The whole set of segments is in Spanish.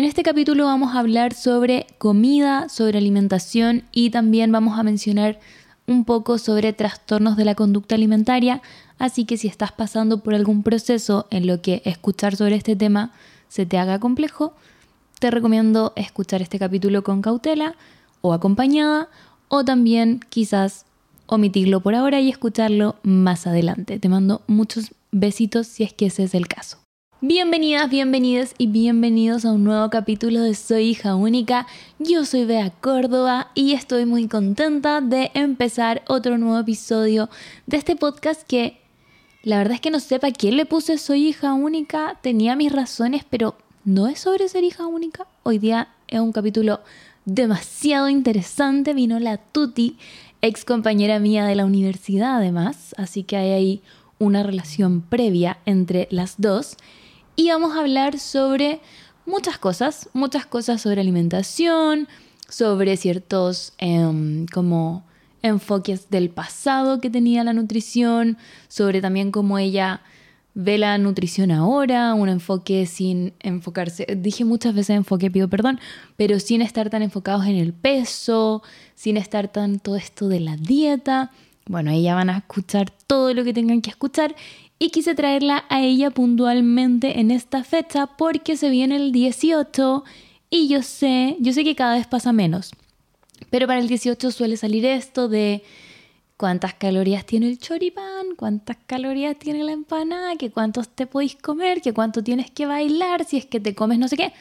En este capítulo vamos a hablar sobre comida, sobre alimentación y también vamos a mencionar un poco sobre trastornos de la conducta alimentaria, así que si estás pasando por algún proceso en lo que escuchar sobre este tema se te haga complejo, te recomiendo escuchar este capítulo con cautela o acompañada o también quizás omitirlo por ahora y escucharlo más adelante. Te mando muchos besitos si es que ese es el caso. Bienvenidas, bienvenidas y bienvenidos a un nuevo capítulo de Soy hija única. Yo soy Bea Córdoba y estoy muy contenta de empezar otro nuevo episodio de este podcast que la verdad es que no sé para quién le puse Soy hija única. Tenía mis razones, pero no es sobre ser hija única. Hoy día es un capítulo demasiado interesante. Vino la Tuti, ex compañera mía de la universidad además, así que hay ahí una relación previa entre las dos y vamos a hablar sobre muchas cosas, muchas cosas sobre alimentación, sobre ciertos em, como enfoques del pasado que tenía la nutrición, sobre también cómo ella ve la nutrición ahora, un enfoque sin enfocarse, dije muchas veces enfoque, pido perdón, pero sin estar tan enfocados en el peso, sin estar tanto esto de la dieta. Bueno, ahí ya van a escuchar todo lo que tengan que escuchar y quise traerla a ella puntualmente en esta fecha porque se viene el 18 y yo sé, yo sé que cada vez pasa menos, pero para el 18 suele salir esto de cuántas calorías tiene el choripán, cuántas calorías tiene la empanada, que cuántos te podéis comer, que cuánto tienes que bailar si es que te comes no sé qué.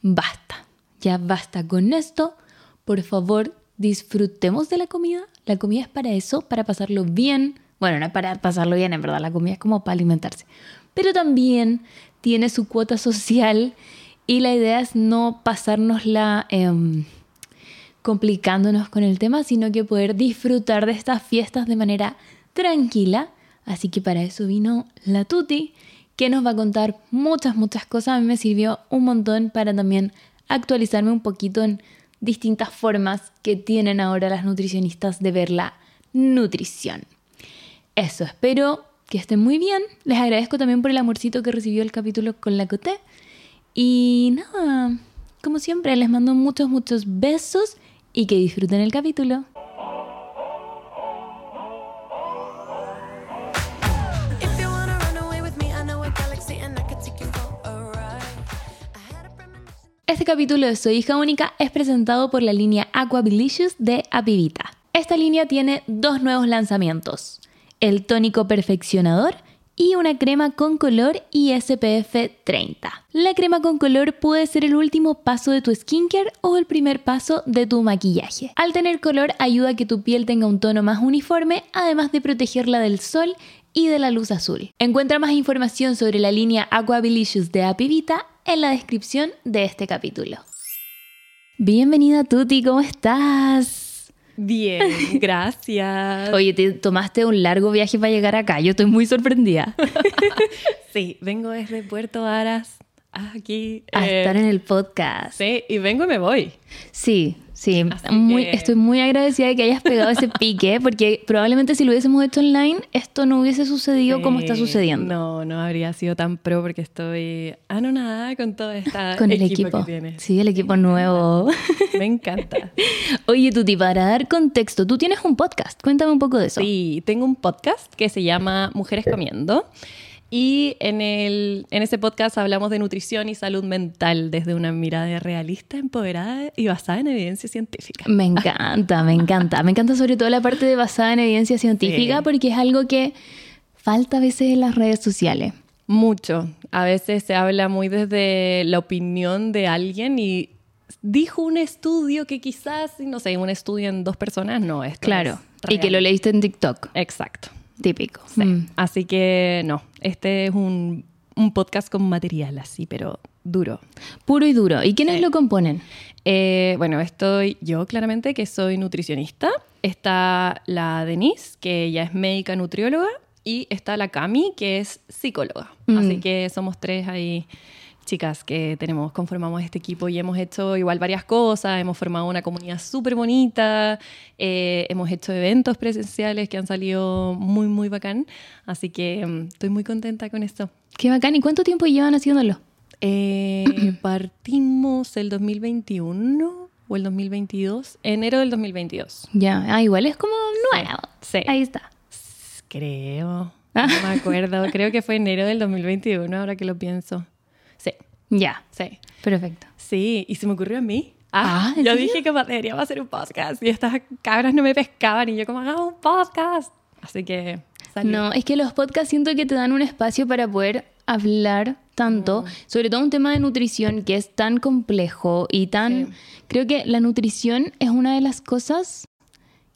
Basta, ya basta con esto. Por favor, disfrutemos de la comida. La comida es para eso, para pasarlo bien, bueno, no es para pasarlo bien, en verdad, la comida es como para alimentarse. Pero también tiene su cuota social y la idea es no pasárnosla eh, complicándonos con el tema, sino que poder disfrutar de estas fiestas de manera tranquila. Así que para eso vino la Tuti, que nos va a contar muchas, muchas cosas. A mí me sirvió un montón para también actualizarme un poquito en distintas formas que tienen ahora las nutricionistas de ver la nutrición. Eso, espero que estén muy bien. Les agradezco también por el amorcito que recibió el capítulo con la Coté. Y nada, como siempre, les mando muchos, muchos besos y que disfruten el capítulo. Este capítulo de Soy hija única es presentado por la línea Aquabilicious de Apivita. Esta línea tiene dos nuevos lanzamientos el tónico perfeccionador y una crema con color y SPF 30. La crema con color puede ser el último paso de tu skincare o el primer paso de tu maquillaje. Al tener color ayuda a que tu piel tenga un tono más uniforme, además de protegerla del sol y de la luz azul. Encuentra más información sobre la línea Aquabilicious de Apivita en la descripción de este capítulo. Bienvenida Tuti, ¿cómo estás? Bien, gracias. Oye, te tomaste un largo viaje para llegar acá. Yo estoy muy sorprendida. sí, vengo desde Puerto Aras aquí. A eh, estar en el podcast. Sí, y vengo y me voy. Sí, Sí, muy, estoy muy agradecida de que hayas pegado ese pique, porque probablemente si lo hubiésemos hecho online, esto no hubiese sucedido como está sucediendo. No, no habría sido tan pro porque estoy anonada con todo esta con el equipo, que Sí, el equipo nuevo. Me encanta. Oye, Tuti, para dar contexto, tú tienes un podcast. Cuéntame un poco de eso. Sí, tengo un podcast que se llama Mujeres Comiendo. Y en, el, en ese podcast hablamos de nutrición y salud mental desde una mirada realista, empoderada y basada en evidencia científica. Me encanta, me encanta. Me encanta sobre todo la parte de basada en evidencia científica porque es algo que falta a veces en las redes sociales. Mucho. A veces se habla muy desde la opinión de alguien y dijo un estudio que quizás, no sé, un estudio en dos personas no es. Claro. y que lo leíste en TikTok. Exacto. Típico. Mm. Así que no, este es un, podcast con material así, pero duro. Puro y duro. ¿Y quiénes lo componen? Eh, bueno, estoy yo claramente, que soy nutricionista. Está la Denise, que ella es médica nutrióloga. Y está la Cami, que es psicóloga. Mm. Así que somos tres ahí chicas que tenemos, conformamos este equipo y hemos hecho igual varias cosas, hemos formado una comunidad súper bonita, eh, hemos hecho eventos presenciales que han salido muy, muy bacán, así que mm, estoy muy contenta con esto. Qué bacán, ¿y cuánto tiempo llevan haciéndolo? Eh, partimos el 2021 o el 2022, enero del 2022. Ya, ah, igual es como nuevo. Sí. Ahí está. Creo. No me acuerdo. Creo que fue enero del 2021, ahora que lo pienso. Ya, sí. perfecto. Sí, y se me ocurrió a mí. Ah, Ah, ¿en yo serio? dije que deberíamos hacer un podcast. Y estas cabras no me pescaban. Y yo, como, hagamos un podcast. Así que salió. No, es que los podcasts siento que te dan un espacio para poder hablar tanto, Mm. sobre todo un tema de nutrición que es tan complejo y tan... Sí. Creo que la nutrición es una de las cosas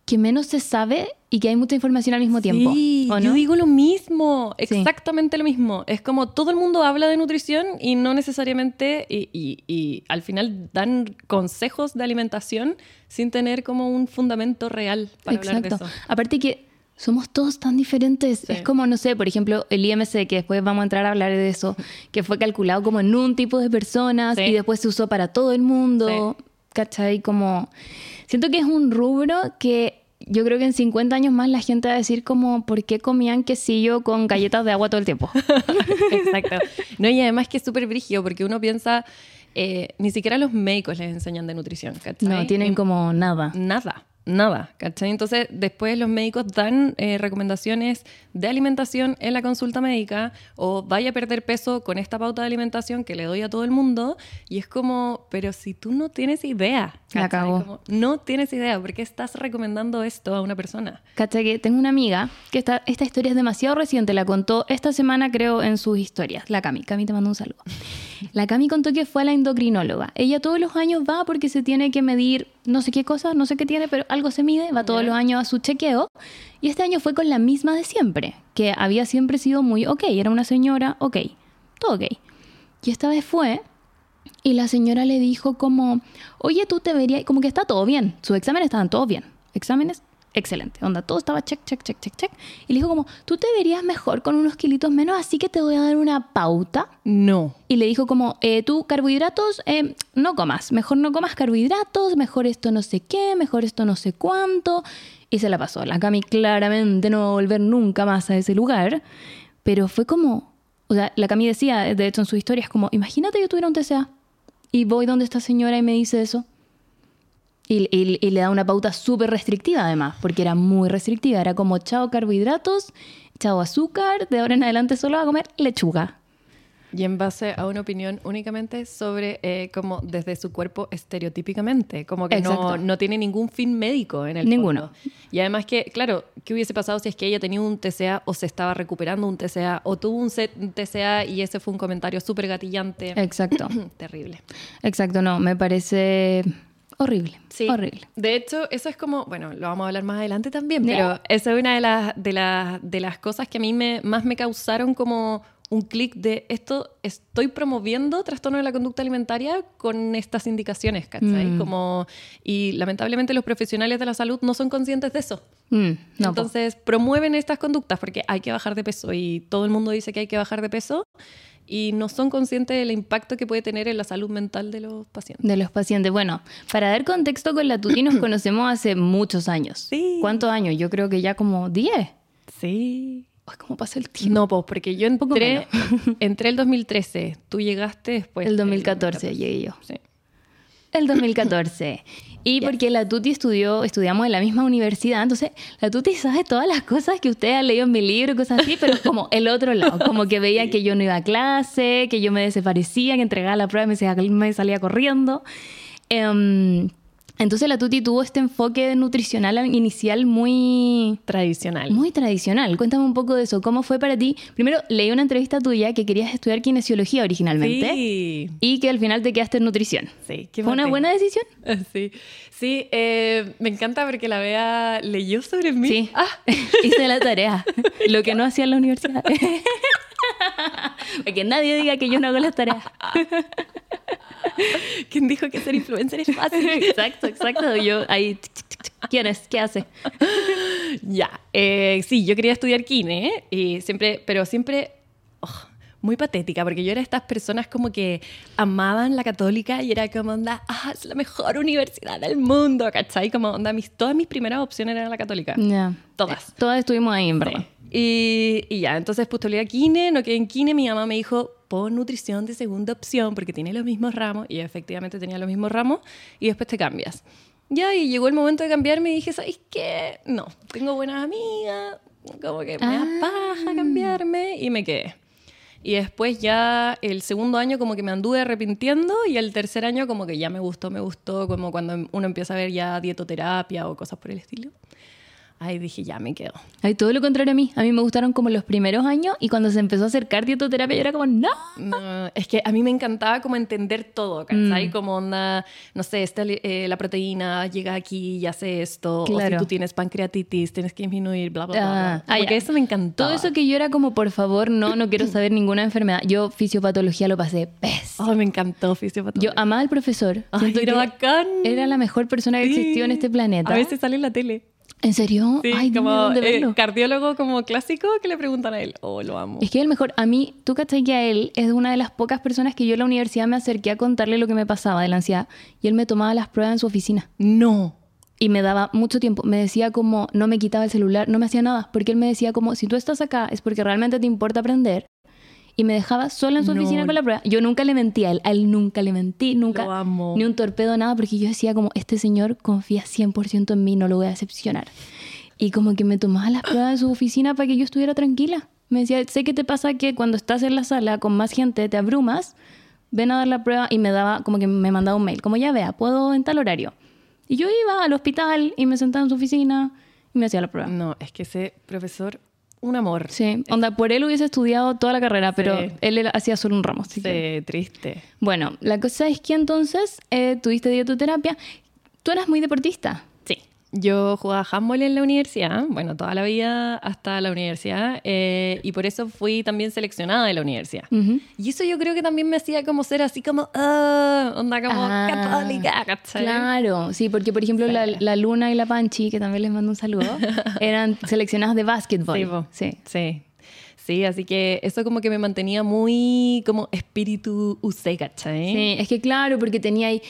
que menos se sabe y que hay mucha información al mismo tiempo. Sí, ¿o yo digo lo mismo, Sí. exactamente lo mismo. Es como todo el mundo habla de nutrición y no necesariamente, y, y- y al final dan consejos de alimentación sin tener como un fundamento real para hablar de Exacto. eso. Aparte que somos todos tan diferentes. Sí. Es como, no sé, por ejemplo, el IMC, que después vamos a entrar a hablar de eso, que fue calculado como en un tipo de personas Sí. y después se usó para todo el mundo. ¿Cachai? Como... Siento que es un rubro que yo creo que en 50 años más la gente va a decir como, ¿por qué comían quesillo con galletas de agua todo el tiempo? Exacto. No, y además que es súper brígido porque uno piensa, eh, ni siquiera los médicos les enseñan de nutrición, ¿cachai? No, tienen Y- como nada. Nada, nada, ¿cachai? Entonces, después los médicos dan eh, recomendaciones de alimentación en la consulta médica o vaya a perder peso con esta pauta de alimentación que le doy a todo el mundo y es como, pero si tú no tienes idea. Como, no tienes idea, ¿por qué estás recomendando esto a una persona? ¿Cachai? Que tengo una amiga que esta, esta historia es demasiado reciente, la contó esta semana creo en sus historias, la Cami, Cami te mando un saludo. La Cami contó que fue a la endocrinóloga. Ella todos los años va porque se tiene que medir no sé qué cosa, no sé qué tiene, pero algo se mide, va todos Ya. los años a su chequeo. Y este año fue con la misma de siempre, que había siempre sido muy ok, era una señora, ok, todo ok. Y esta vez fue y la señora le dijo como, oye, tú te verías, como que está todo bien, sus exámenes estaban todos bien, exámenes excelente, onda, todo estaba check, check, check, check, check. Y le dijo como, tú te verías mejor con unos kilitos menos, así que te voy a dar una pauta. No. Y le dijo como, eh, tú carbohidratos, eh, no comas, mejor no comas carbohidratos, mejor esto no sé qué, mejor esto no sé cuánto. Y se la pasó. La Cami claramente no va a volver nunca más a ese lugar, pero fue como, o sea, la Cami decía, de hecho en su historia, es como, imagínate yo tuviera un TCA y voy donde esta señora y me dice eso. Y, y- y le da una pauta súper restrictiva además, porque era muy restrictiva. Era como, chao carbohidratos, chao azúcar, de ahora en adelante solo va a comer lechuga. Y en base a una opinión únicamente sobre eh, como desde su cuerpo estereotípicamente, como que no, no tiene ningún fin médico en el Ninguno. fondo. Y además que, claro, ¿qué hubiese pasado si es que ella tenía un TCA o se estaba recuperando un TCA o tuvo un TCA y ese fue un comentario súper gatillante? Exacto. Terrible. Exacto, no, me parece horrible. Sí. Horrible. De hecho, eso es como, bueno, lo vamos a hablar más adelante también, pero esa es una de las, de las, de las cosas que a mí me, más me causaron como un clic de esto, estoy promoviendo trastorno de la conducta alimentaria con estas indicaciones, ¿cachai? Mm. Como, y lamentablemente los profesionales de la salud no son conscientes de eso. Mm, no, po. Entonces promueven estas conductas porque hay que bajar de peso y todo el mundo dice que hay que bajar de peso y no son conscientes del impacto que puede tener en la salud mental de los pacientes. de los pacientes. Bueno, para dar contexto con la Tuti nos conocemos hace muchos años. Sí. ¿Cuántos años? Yo creo que ya como 10. Sí. Ay, ¿Cómo pasa el tiempo? No, pues porque yo poco entré, entré el 2013, tú llegaste después. el del 2014 llegué yo. Sí. El 2014. Y porque la Tuti estudió, estudiamos en la misma universidad, entonces la Tuti sabe todas las cosas que usted ha leído en mi libro, cosas así, pero como el otro lado, como que veía que yo no iba a clase, que yo me desaparecía, que entregaba la prueba y me salía, corriendo. Em, entonces la Tuti tuvo este enfoque nutricional inicial muy, Tradicional. muy tradicional. Cuéntame un poco de eso. ¿Cómo fue para ti? Primero, leí una entrevista tuya que querías estudiar kinesiología originalmente Sí. y que al final te quedaste en nutrición. Sí, qué ¿Fue una buena decisión? Sí, sí eh, me encanta porque la Bea leyó sobre mí. Sí. Ah, Hice la tarea. Lo que no hacía en la universidad. Para que nadie diga que yo no hago las tareas. ¿quién dijo que ser influencer es fácil? Exacto, exacto. Yo ahí. ¿Quién es? ¿Qué hace? ya, eh, sí, yo quería estudiar kine y siempre, pero siempre oh, muy patética porque yo era de estas personas como que amaban la católica y era como onda, ah, es la mejor universidad del mundo, ¿cachai? Como onda, mis, todas mis primeras opciones eran la católica. Ya. Todas. Todas estuvimos ahí, en verdad. Sí. Y, y ya, entonces postulé a Kine, no quedé en Kine, mi mamá me dijo, pon nutrición de segunda opción porque tiene los mismos ramos, y efectivamente tenía los mismos ramos, y después te cambias. Ya, y llegó el momento de cambiarme y dije, ¿sabes qué? No, tengo buenas amigas, como que me da Ah. paja cambiarme, y me quedé. Y después ya el segundo año como que me anduve arrepintiendo y el tercer año como que ya me gustó, me gustó, como cuando uno empieza a ver ya dietoterapia o cosas por el estilo. Ahí dije, ya me quedo. Ay, todo lo contrario a mí. A mí me gustaron como los primeros años y cuando se empezó a acercar dietoterapia yo era como, no. No, es que a mí me encantaba como entender todo, ¿cachai? Mm. Como onda, no sé, esta, eh, la proteína llega aquí y hace esto, o Claro. si tú tienes pancreatitis, tienes que disminuir, bla, bla, bla. bla. Ah, Como ah, eso me encantaba. Todo eso que yo era como, por favor, no, no quiero saber ninguna enfermedad. Yo fisiopatología lo pasé pésimo. Ay, me encantó fisiopatología. Yo amaba al profesor. Ay, era bacán. Era la mejor persona que Sí. existió en este planeta. A veces sale en la tele. ¿En serio? Sí, Ay, como como, ¿dónde eh, cardiólogo como clásico que le preguntan a él. Oh, lo amo. Es que el mejor, a mí, tú cachai que a él es una de las pocas personas que yo en la universidad me acerqué a contarle lo que me pasaba de la ansiedad y él me tomaba las pruebas en su oficina No. y me daba mucho tiempo. Me decía como, no me quitaba el celular, no me hacía nada, porque él me decía como, si tú estás acá es porque realmente te importa aprender y me dejaba sola en su No. oficina con la prueba. Yo nunca le mentí a él, a él nunca le mentí, nunca, Lo amo. ni un torpedo, nada, porque yo decía como, este señor confía 100% en mí, no lo voy a decepcionar. Y como que me tomaba las pruebas de su oficina para que yo estuviera tranquila. Me decía, sé que te pasa que cuando estás en la sala con más gente te abrumas, ven a dar la prueba y me daba, como que me mandaba un mail, como ya vea, puedo en tal horario. Y yo iba al hospital y me sentaba en su oficina y me hacía la prueba. No, es que ese profesor, un amor. Sí, onda, por él hubiese estudiado toda la carrera, pero él hacía solo un ramo. así Sí, que- triste. Bueno, la cosa es que entonces eh, tuviste dietoterapia. Tú eras muy deportista. Yo jugaba handball en la universidad, bueno, toda la vida hasta la universidad, eh, y por eso fui también seleccionada de la universidad. Y eso yo creo que también me hacía como ser así como, ah, onda como Ah, católica, ¿cachai? Claro, sí, porque por ejemplo la, la Luna y la Panchi, que también les mando un saludo, eran seleccionadas de básquetbol. Sí. sí. Sí, así que eso como que me mantenía muy como espíritu UC, ¿cachai? Sí, es que claro, porque tenía ahí,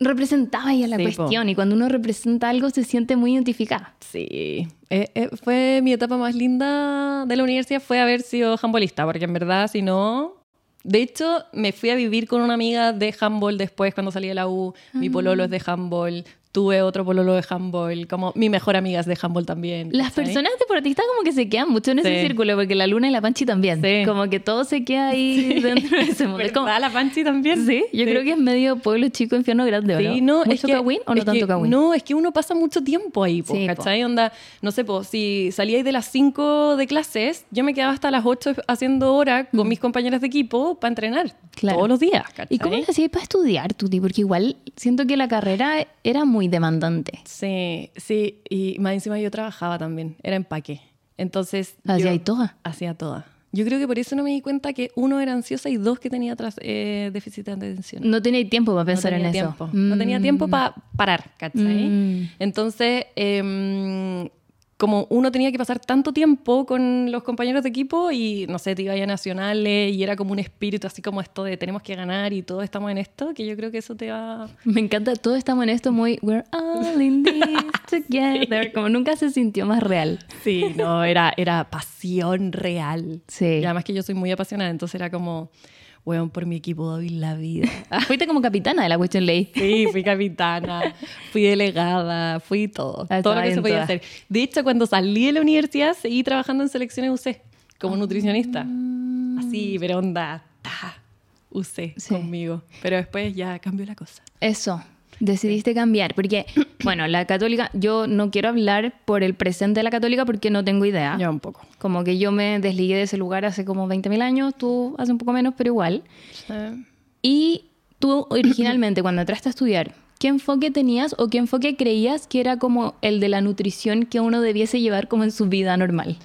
representaba ahí a la Sí, po. cuestión y cuando uno representa algo se siente muy identificada. Sí, Eh, eh, fue mi etapa más linda de la universidad fue haber sido handballista, porque en verdad si no... De hecho, me fui a vivir con una amiga de handball después cuando salí de la U. Mi pololo es de handball. Tuve otro pololo de handball. Como mi mejor amiga es de handball también. Las ¿cachai? personas deportistas como que se quedan mucho en ese Sí. círculo, porque la Luna y la Panchi también. Sí. Como que todo se queda ahí dentro de ese mundo. Como-. La Panchi también. Sí, yo creo que es medio pueblo chico, infierno grande, ¿o Sí, no? ¿Mucho es que, Kawin o no tanto Kawin? No, es que uno pasa mucho tiempo ahí, po, Sí, po. ¿cachai? Onda, no sé, po, si salíais de las 5 de clases, yo me quedaba hasta las 8 haciendo hora con mis compañeras de equipo para entrenar Mm. Claro. todos los días, ¿cachai? ¿Y cómo lo hacías para estudiar, Tuti? Porque igual siento que la carrera era muy demandante. Sí, sí, y más encima yo trabajaba también, era empaque. Entonces. Hacía ahí toda. Hacía toda. Yo creo que por eso no me di cuenta que uno era ansiosa y dos que tenía tras, eh, déficit de atención. No tenía tiempo para pensar no tenía en tiempo. eso. No tenía tiempo Mm. para parar, ¿cachai? Mm. Entonces, em, como uno tenía que pasar tanto tiempo con los compañeros de equipo y, no sé, te iba a nacionales y era como un espíritu así como esto de tenemos que ganar y todos estamos en esto, que yo creo que eso te va... Me encanta, todo estamos en esto muy We're all in this together. Como nunca se sintió más real. Sí, no, era, era pasión real. Sí. Y además que yo soy muy apasionada, entonces era como, weón, por mi equipo doy la vida. Fuiste como capitana de la Question Ley. Sí, fui capitana, fui delegada, fui todo. Ah, todo lo que se podía toda. hacer. De hecho, cuando salí de la universidad, seguí trabajando en selecciones UC como nutricionista. Así, pero onda, ta, UC Sí. conmigo. Pero después ya cambió la cosa. Eso, decidiste cambiar. Porque, bueno, la católica, yo no quiero hablar por el presente de la católica porque no tengo idea. Ya un poco. Como que yo me desligué de ese lugar hace como 20.000 años, tú hace un poco menos, pero igual. Eh, Y tú originalmente, cuando entraste a estudiar, ¿qué enfoque tenías o qué enfoque creías que era como el de la nutrición que uno debiese llevar como en su vida normal?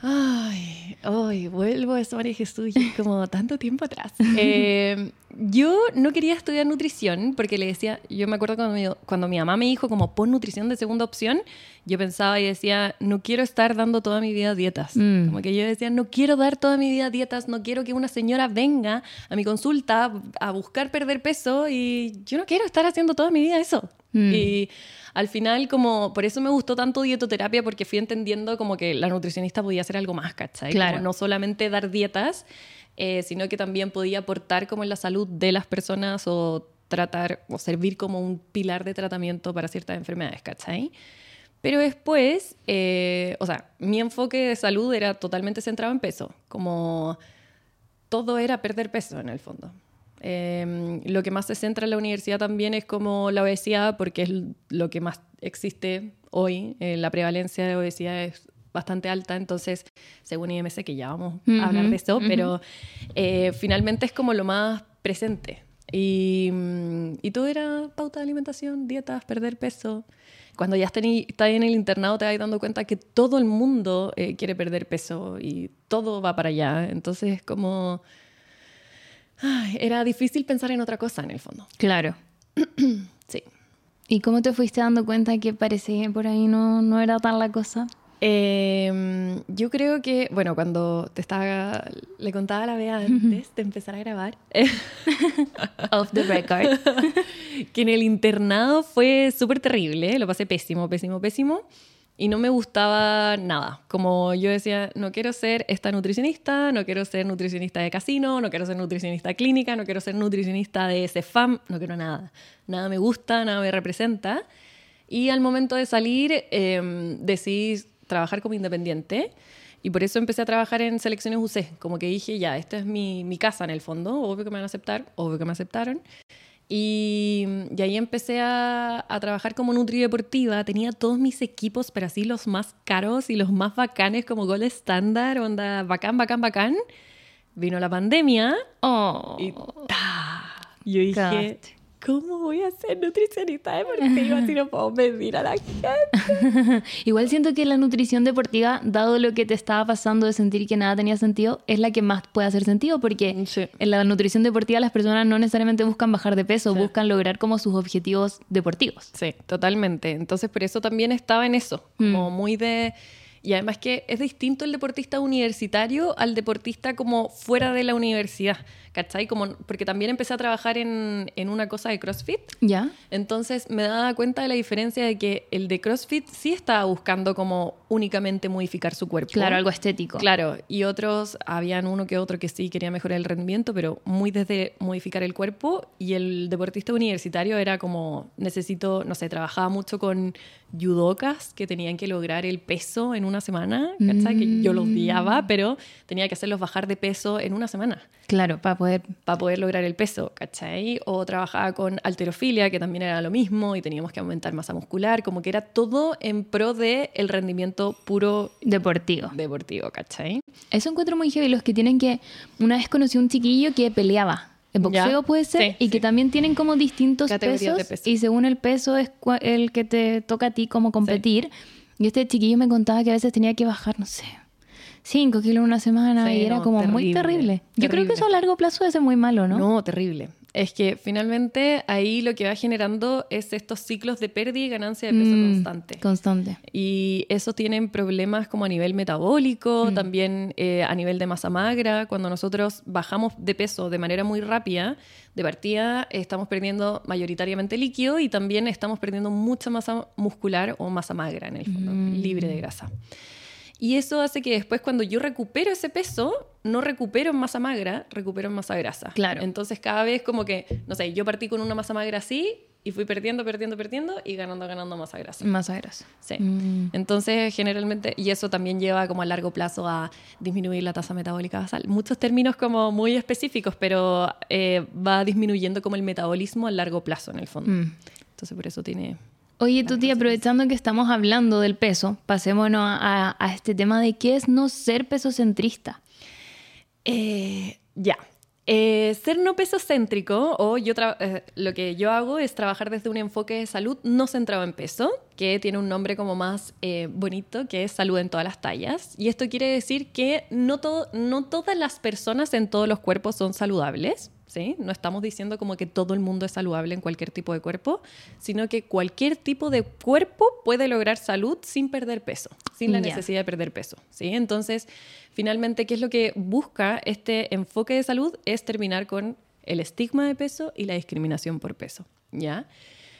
Ay, ay, vuelvo a eso, María Jesús, como tanto tiempo atrás. Eh, yo no quería estudiar nutrición porque le decía, yo me acuerdo cuando mi, cuando mi mamá me dijo como pon nutrición de segunda opción, yo pensaba y decía, no quiero estar dando toda mi vida dietas. Mm. Como que yo decía, no quiero dar toda mi vida dietas, no quiero que una señora venga a mi consulta a buscar perder peso y yo no quiero estar haciendo toda mi vida eso. Mm. Y al final, como, por eso me gustó tanto dietoterapia, porque fui entendiendo como que la nutricionista podía hacer algo más, ¿cachai? Claro. no solamente dar dietas, eh, sino que también podía aportar como en la salud de las personas o tratar o servir como un pilar de tratamiento para ciertas enfermedades, ¿cachai? Pero después, eh, o sea, mi enfoque de salud era totalmente centrado en peso, como todo era perder peso en el fondo. Em, lo que más se centra en la universidad también es como la obesidad, porque es lo que más existe hoy. Eh, la prevalencia de obesidad es bastante alta, entonces, según IMC, que ya vamos a hablar de eso, pero eh, finalmente es como lo más presente. Y, mm, y, todo era pauta de alimentación, dietas, perder peso. Cuando ya estás en el internado te vas dando cuenta que todo el mundo eh, quiere perder peso y todo va para allá. Entonces es como era difícil pensar en otra cosa en el fondo. Claro. sí. ¿Y cómo te fuiste dando cuenta que parecía que por ahí no, no era tan la cosa? Em, yo creo que, bueno, cuando te estaba, le contaba a la Bea antes de empezar a grabar, off the record, que en el internado fue súper terrible, lo pasé pésimo, pésimo, pésimo y no me gustaba nada. Como yo decía, no quiero ser esta nutricionista, no quiero ser nutricionista de casino, no quiero ser nutricionista clínica, no quiero ser nutricionista de CEFAM, no quiero nada. Nada me gusta, nada me representa. Y al momento de salir eh, decidí trabajar como independiente y por eso empecé a trabajar en selecciones UC. Como que dije, ya, esta es mi, mi casa en el fondo, obvio que me van a aceptar, obvio que me aceptaron. Y, ahí empecé a, trabajar como Nutri Deportiva. Tenía todos mis equipos, pero así los más caros y los más bacanes, como Gol Estándar, onda bacán, bacán, bacán. Vino la pandemia. Oh. Y yo dije, ¿cómo voy a ser nutricionista deportiva si no puedo medir a la gente? Igual siento que la nutrición deportiva, dado lo que te estaba pasando de sentir que nada tenía sentido, es la que más puede hacer sentido porque en la nutrición deportiva las personas no necesariamente buscan bajar de peso, buscan lograr como sus objetivos deportivos. Sí, totalmente. Entonces por eso también estaba en eso, como mm. muy de y además que es distinto el deportista universitario al deportista como fuera de la universidad, ¿cachai? Como, porque también empecé a trabajar en, en una cosa de CrossFit. Ya. Entonces me daba cuenta de la diferencia de que el de CrossFit sí estaba buscando como únicamente modificar su cuerpo. Claro, algo estético. Claro, y otros, habían uno que otro que sí quería mejorar el rendimiento, pero muy desde modificar el cuerpo. Y el deportista universitario era como, necesito, no sé, trabajaba mucho con judocas que tenían que lograr el peso en una semana, ¿cachai? Que yo los odiaba, mm. pero tenía que hacerlos bajar de peso en una semana. Claro, para poder... Para poder lograr el peso, ¿cachai? O trabajaba con alterofilia, que también era lo mismo, y teníamos que aumentar masa muscular, como que era todo en pro del el rendimiento puro... Deportivo. Deportivo, ¿cachai? Eso encuentro muy heavy, los que tienen que... Una vez conocí a un chiquillo que peleaba el boxeo puede ser, y que también tienen como distintos pesos, y según el peso es el que te toca a ti como competir. Y este chiquillo me contaba que a veces tenía que bajar, no sé, 5 kilos en una semana y era como muy terrible. Yo creo que eso a largo plazo ser muy malo, ¿no? No, terrible. Es que finalmente ahí lo que va generando es estos ciclos de pérdida y ganancia de peso mm, constante. Constante. Y eso tienen problemas como a nivel metabólico, mm. también eh, a nivel de masa magra. Cuando nosotros bajamos de peso de manera muy rápida, de partida estamos perdiendo mayoritariamente líquido y también estamos perdiendo mucha masa muscular o masa magra en el fondo, mm. libre de grasa. Y eso hace que después cuando yo recupero ese peso, no recupero en masa magra, recupero en masa grasa. Claro. Entonces cada vez como que, no sé, yo partí con una masa magra así y fui perdiendo, perdiendo, perdiendo y ganando, ganando masa grasa. Masa grasa. Sí. Mm. Entonces generalmente, y eso también lleva como a largo plazo a disminuir la tasa metabólica basal. Muchos términos como muy específicos, pero eh, va disminuyendo como el metabolismo a largo plazo en el fondo. Mm. Entonces por eso tiene Oye, Tuti, aprovechando que estamos hablando del peso, pasémonos a, este tema de qué es no ser pesocentrista. Eh, ya. Eh, ser no pesocéntrico, o yo eh, lo que yo hago es trabajar desde un enfoque de salud no centrado en peso, que tiene un nombre como más bonito, que es salud en todas las tallas. Y esto quiere decir que no, no todas las personas en todos los cuerpos son saludables. ¿Sí? No estamos diciendo como que todo el mundo es saludable en cualquier tipo de cuerpo, sino que cualquier tipo de cuerpo puede lograr salud sin perder peso, sin la necesidad de perder peso, ¿sí? Entonces, finalmente, ¿qué es lo que busca este enfoque de salud? Es terminar con el estigma de peso y la discriminación por peso, ¿ya?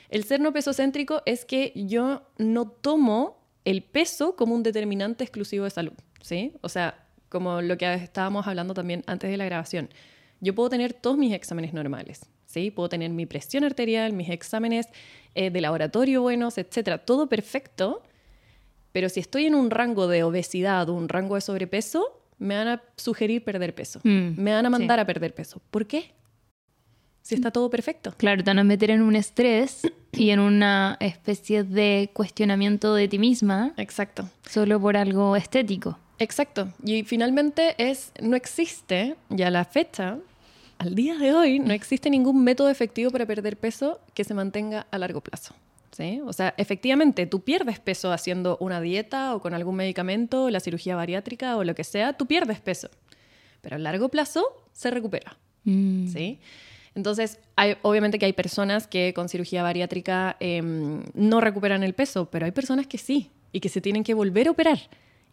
El ser no pesocéntrico es que yo no tomo el peso como un determinante exclusivo de salud, ¿sí? O sea, como lo que estábamos hablando también antes de la grabación. Yo puedo tener todos mis exámenes normales, ¿sí? Puedo tener mi presión arterial, mis exámenes eh, de laboratorio buenos, etcétera, todo perfecto, pero si estoy en un rango de obesidad o un rango de sobrepeso, me van a sugerir perder peso, Mm, me van a mandar sí. a perder peso. ¿Por qué? Si está todo perfecto. Claro, te van a meter en un estrés y en una especie de cuestionamiento de ti misma Exacto. solo por algo estético. Exacto. Y finalmente es, no existe, ya la fecha, al día de hoy, no existe ningún método efectivo para perder peso que se mantenga a largo plazo. ¿sí? O sea, efectivamente, tú pierdes peso haciendo una dieta o con algún medicamento, la cirugía bariátrica o lo que sea, tú pierdes peso. Pero a largo plazo se recupera. Mm. ¿sí? Entonces, hay, obviamente que hay personas que con cirugía bariátrica em, no recuperan el peso, pero hay personas que sí y que se tienen que volver a operar.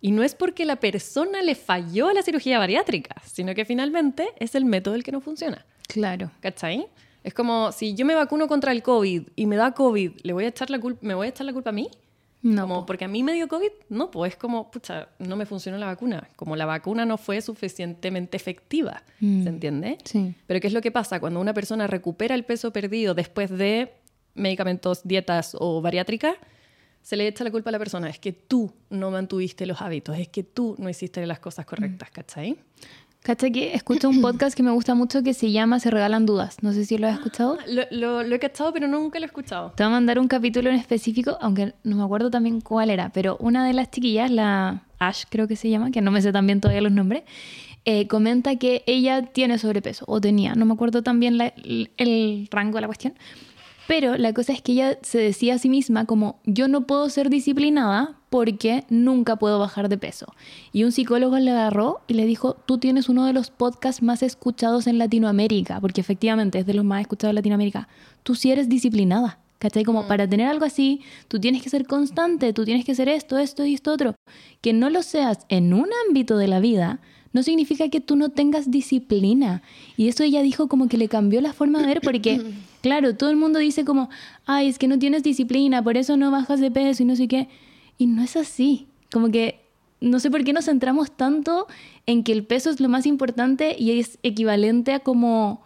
Y no es porque la persona le falló a la cirugía bariátrica, sino que finalmente es el método el que no funciona. Claro. ¿Cachai? Es como si yo me vacuno contra el COVID y me da COVID, ¿le voy a echar la culpa, ¿me voy a echar la culpa a mí? No. Como, po. porque a mí me dio COVID, no, pues es como, pucha, no me funcionó la vacuna. Como la vacuna no fue suficientemente efectiva, Mm. ¿se entiende? Sí. Pero ¿qué es lo que pasa? Cuando una persona recupera el peso perdido después de medicamentos, dietas o bariátrica, se le echa la culpa a la persona. Es que tú no mantuviste los hábitos, es que tú no hiciste las cosas correctas, ¿cachai? Cacha que escucho un podcast que me gusta mucho que se llama Se regalan dudas. No sé si lo has escuchado. Lo, lo- lo he cachado, pero nunca lo he escuchado. Te voy a mandar un capítulo en específico, aunque no me acuerdo también cuál era, pero una de las chiquillas, la Ash creo que se llama, que no me sé tan bien todavía los nombres, eh, comenta que ella tiene sobrepeso, o tenía, no me acuerdo tan bien la- el, el rango de la cuestión, pero la cosa es que ella se decía a sí misma como yo no puedo ser disciplinada porque nunca puedo bajar de peso. Y un psicólogo le agarró y le dijo, tú tienes uno de los podcasts más escuchados en Latinoamérica, porque efectivamente es de los más escuchados en Latinoamérica. Tú sí eres disciplinada. ¿Cachai? Como para tener algo así, tú tienes que ser constante, tú tienes que hacer esto, esto y esto otro. Que no lo seas en un ámbito de la vida no significa que tú no tengas disciplina. Y eso ella dijo como que le cambió la forma de ver porque, claro, todo el mundo dice como, ay, es que no tienes disciplina, por eso no bajas de peso y no sé qué. Y no es así. Como que no sé por qué nos centramos tanto en que el peso es lo más importante y es equivalente a como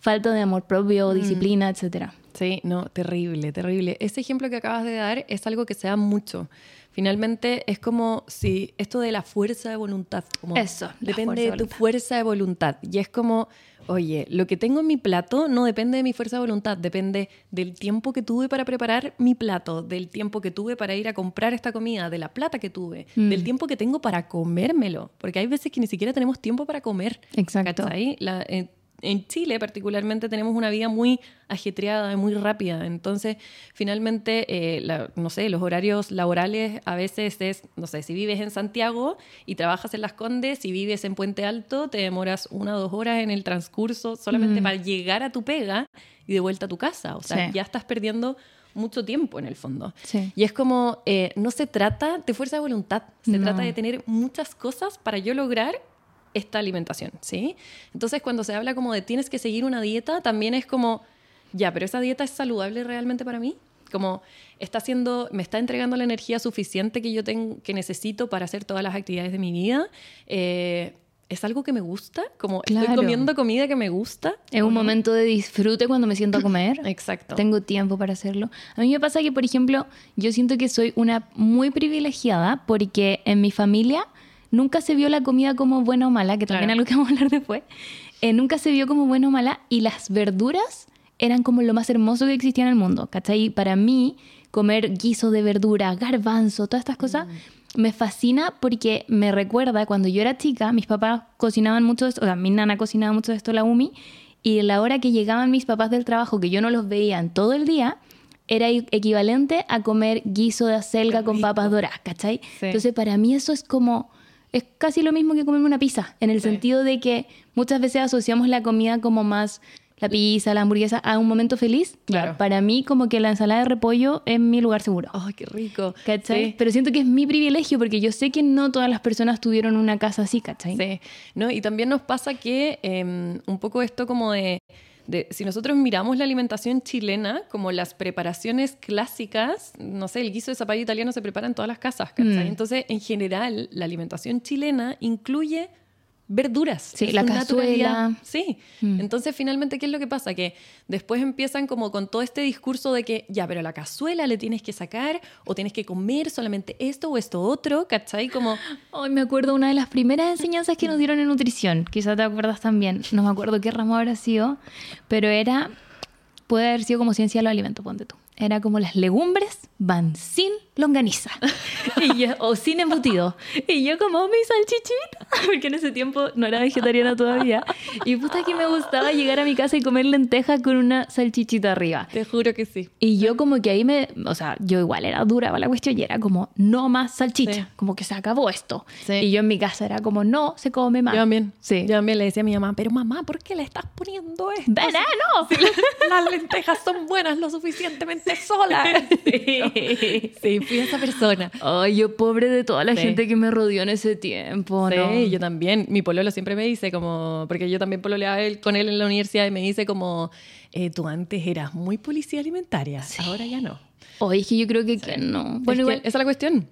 falta de amor propio, disciplina, etcétera. Sí, no, terrible, terrible. Ese ejemplo que acabas de dar es algo que se da mucho. Finalmente es como si esto de la fuerza de voluntad, como Eso, depende de de tu fuerza de voluntad. Y es como, oye, lo que tengo en mi plato no depende de mi fuerza de voluntad, depende del tiempo que tuve para preparar mi plato, del tiempo que tuve para ir a comprar esta comida, de la plata que tuve, Mm. del tiempo que tengo para comérmelo. Porque hay veces que ni siquiera tenemos tiempo para comer. Exacto. ¿cachai? La- en, en Chile particularmente tenemos una vida muy ajetreada, muy rápida. Entonces, finalmente, eh, la- no sé, los horarios laborales a veces es, no sé, si vives en Santiago y trabajas en Las Condes, si vives en Puente Alto, te demoras una o dos horas en el transcurso solamente Mm. para llegar a tu pega y de vuelta a tu casa. O sea, Sí. ya estás perdiendo mucho tiempo en el fondo. Sí. Y es como, eh, no se trata de fuerza de voluntad, se No. trata de tener muchas cosas para yo lograr esta alimentación, ¿sí? Entonces, cuando se habla como de tienes que seguir una dieta, también es como, ya, pero esa dieta es saludable realmente para mí? Como, está haciendo, me está entregando la energía suficiente que yo tengo, que necesito para hacer todas las actividades de mi vida. Eh, ¿Es algo que me gusta? Como, Claro. ¿estoy comiendo comida que me gusta? Es ¿O un momento de disfrute cuando me siento a comer. Exacto. Tengo tiempo para hacerlo. A mí me pasa que, por ejemplo, yo siento que soy una muy privilegiada porque en mi familia nunca se vio la comida como buena o mala, que también es Claro. algo que vamos a hablar después. Eh, nunca se vio como buena o mala y las verduras eran como lo más hermoso que existía en el mundo. ¿Cachai? Para mí, comer guiso de verdura, garbanzo, todas estas cosas, me fascina porque me recuerda cuando yo era chica, mis papás cocinaban mucho de esto, o sea, mi nana cocinaba mucho de esto, la Umi, y la hora que llegaban mis papás del trabajo, que yo no los veía en todo el día, era equivalente a comer guiso de acelga con papas doradas, ¿cachai? Sí. Entonces, para mí eso es como, es casi lo mismo que comerme una pizza, en el Sí. sentido de que muchas veces asociamos la comida como más, la pizza, la hamburguesa, a un momento feliz. Claro. para mí, como que la ensalada de repollo es mi lugar seguro. ¡Ay, qué rico! ¿Cachai? Sí. Pero siento que es mi privilegio porque yo sé que no todas las personas tuvieron una casa así, ¿cachai? Sí, ¿no? Y también nos pasa que eh, un poco esto como de de, si nosotros miramos la alimentación chilena como las preparaciones clásicas, no sé, el guiso de zapallo italiano se prepara en todas las casas, ¿cachai? Mm. Entonces, en general, la alimentación chilena incluye verduras. Sí, la cazuela. Sí. Mm. Entonces, finalmente, ¿qué es lo que pasa? Que después empiezan como con todo este discurso de que, ya, pero la cazuela le tienes que sacar o tienes que comer solamente esto o esto otro, ¿cachai? Como, Hoy me acuerdo una de las primeras enseñanzas que nos dieron en nutrición, quizás te acuerdas también, no me acuerdo qué ramo habrá sido, pero era, puede haber sido como ciencia de los alimentos, ponte tú. Era como las legumbres van sin longaniza Y yo- o sin embutido. Y yo como mi salchichita, porque en ese tiempo no era vegetariana todavía. Y puta que me gustaba llegar a mi casa y comer lentejas con una salchichita arriba. te juro que sí. Y yo como que ahí me, o sea, yo igual era dura para la cuestión y era como, no más salchicha, Sí. como que se acabó esto. Sí. Y yo en mi casa era como, no, se come más. Yo también. Sí. Yo también le decía a mi mamá, pero mamá, ¿por qué le estás poniendo esto? ¡Veneno! Las lentejas son buenas lo suficientemente solas. Sí. Sí, fui esa persona. Ay, yo pobre de toda la Sí. gente que me rodeó en ese tiempo, Sí, ¿no? yo también. Mi pololo siempre me dice como, porque yo también pololeaba él- con él en la universidad y me dice como, eh, tú antes eras muy policía alimentaria, ahora ya no. Oye, es que yo creo que, que no. Bueno, igual esa es la cuestión.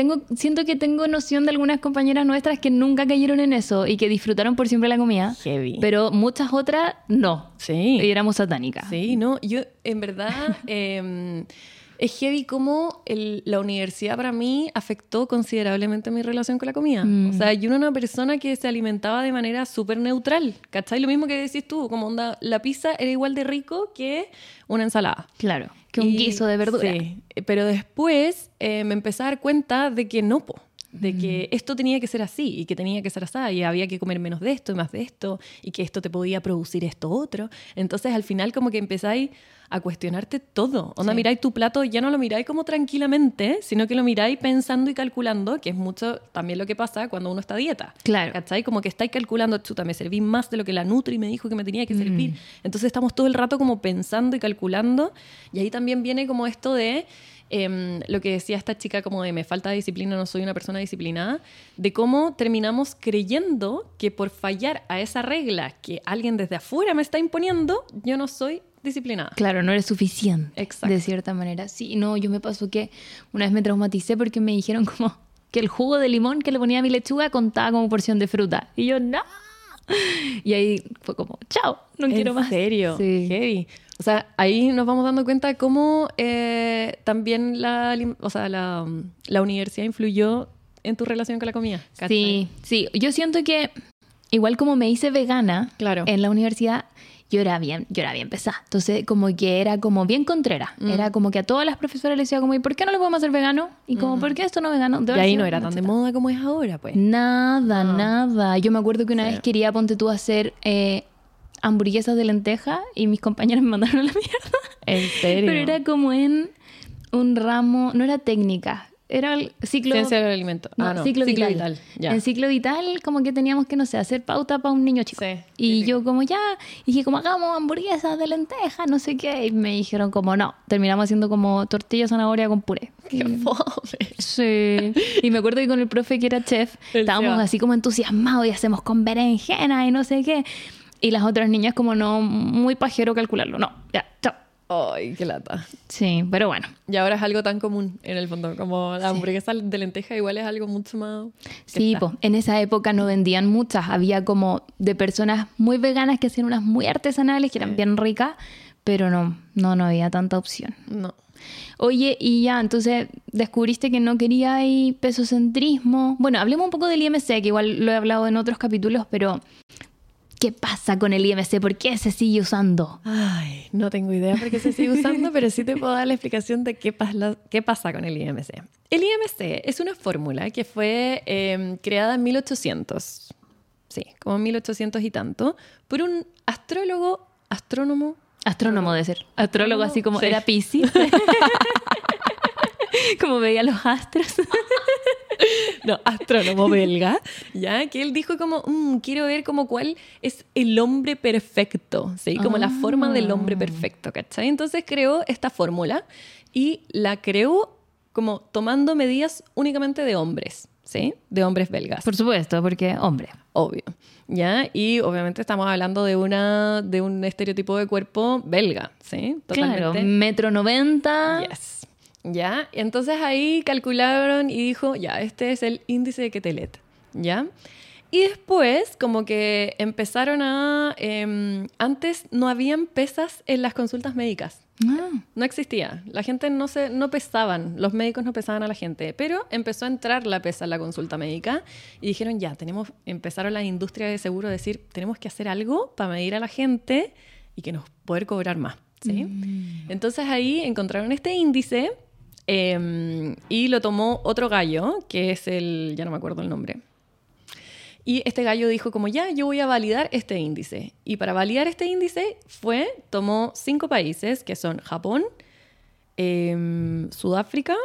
Tengo, siento que tengo noción de algunas compañeras nuestras que nunca cayeron en eso y que disfrutaron por siempre la comida. Heavy. Pero muchas otras no. Sí. Y éramos satánicas. Sí, no, yo en verdad eh, es heavy como el- la universidad para mí afectó considerablemente mi relación con la comida. Mm. O sea, yo era una persona que se alimentaba de manera súper neutral, ¿cachai? Lo mismo que decís tú, como onda, la pizza era igual de rico que una ensalada. Claro. Que un Y- guiso de verdura. Sí, pero después eh, me empecé a dar cuenta de que no, po, de que Mm. esto tenía que ser así y que tenía que ser así y había que comer menos de esto y más de esto y que esto te podía producir esto otro. Entonces al final como que empezáis a cuestionarte todo. Onda, Sí. miráis tu plato ya no lo miráis como tranquilamente, sino que lo miráis pensando y calculando, que es mucho también lo que pasa cuando uno está a dieta. Claro. ¿Cachai? Como que estáis calculando, chuta, me serví más de lo que la Nutri me dijo que me tenía que servir. Mm. Entonces estamos todo el rato como pensando y calculando. Y ahí también viene como esto de em, lo que decía esta chica como de me falta disciplina, no soy una persona disciplinada, de cómo terminamos creyendo que por fallar a esa regla que alguien desde afuera me está imponiendo, yo no soy disciplinada. Claro, no eres suficiente. Exacto. De cierta manera. Sí, no, yo me pasó que una vez me traumaticé porque me dijeron como que el jugo de limón que le ponía a mi lechuga contaba como porción de fruta. Y yo, no. Y ahí fue como, chao, no quiero ¿En más. serio? Sí. Heavy. O sea, ahí nos vamos dando cuenta de cómo eh, también la, o sea, la, la universidad influyó en tu relación con la comida. ¿cachai? Sí, sí. Yo siento que igual como me hice vegana Claro. en la universidad, yo era bien, yo era bien pesada. Entonces, como que era como bien contrera. Mm. Era como que a todas las profesoras les decía como, ¿y por qué no lo podemos hacer vegano? Y como, ¿por qué esto no es vegano? De Mm. Y ahí no era tan de moda como es ahora, pues. Nada, No. nada. Yo me acuerdo que una vez quería, ponte tú, hacer eh, hamburguesas de lenteja y mis compañeras me mandaron a la mierda. ¿En serio? Pero era como en un ramo, no era técnica, era el ciclo... Ciencia del alimento. no, ah, no. ciclo, vital. Ya. En ciclo vital como que teníamos que, no sé, hacer pauta para un niño chico. Sí, y típico. yo como ya, y dije como hagamos hamburguesas de lenteja, no sé qué. Y me dijeron como no, terminamos haciendo como tortilla zanahoria con puré. Qué Y- fome. Sí. Y me acuerdo que con el profe que era chef, El estábamos así como entusiasmados y hacemos con berenjena y no sé qué. Y las otras niñas como no, muy pajero calcularlo. No, ya, chao. Ay, qué lata. Sí, pero bueno. Y ahora es algo tan común en el fondo, como la hamburguesa de lenteja igual es algo mucho más... Sí, po, en esa época no vendían muchas. Había como de personas muy veganas que hacían unas muy artesanales, que eran bien ricas, pero no, no, no había tanta opción. No. Oye, y ya, entonces descubriste que no quería pesocentrismo. Bueno, hablemos un poco del IMC, que igual lo he hablado en otros capítulos, pero ¿qué pasa con el IMC? ¿Por qué se sigue usando? Ay, no tengo idea por qué se sigue usando, pero sí te puedo dar la explicación de qué, pasa qué pasa con el IMC. El IMC es una fórmula que fue eh, creada en 1800, sí, como en 1800 y tanto, por un astrólogo, astrónomo, Astrónomo de ser. Astrólogo, así como Sí. era Piscis. como veía los astros. no, astrónomo belga, ya que él dijo como, "Mm, quiero ver como cuál es el hombre perfecto, ¿sí? Como la forma del hombre perfecto, ¿cachai? Entonces creó esta fórmula y la creó como tomando medidas únicamente de hombres, ¿sí? De hombres belgas. Por supuesto, porque hombre. Obvio. ¿Ya? Y obviamente estamos hablando de una de un estereotipo de cuerpo belga, ¿sí? Claro, metro noventa. Yes. ¿Ya? Entonces ahí calcularon y dijo, ya, este es el índice de Ketelet, ¿ya? Y después, como que empezaron a... Em, antes no habían pesas en las consultas médicas. Ah. No existía. La gente no se, no pesaban, los médicos no pesaban a la gente, pero empezó a entrar la pesa en la consulta médica y dijeron ya, tenemos, empezaron la industria de seguro a decir, tenemos que hacer algo para medir a la gente y que nos poder cobrar más. ¿sí? Mm. Entonces ahí encontraron este índice em, y lo tomó otro gallo, que es el, ya no me acuerdo el nombre, y este gallo dijo como, ya, yo voy a validar este índice. Y para validar este índice fue, tomó cinco países, que son Japón, em, Sudáfrica,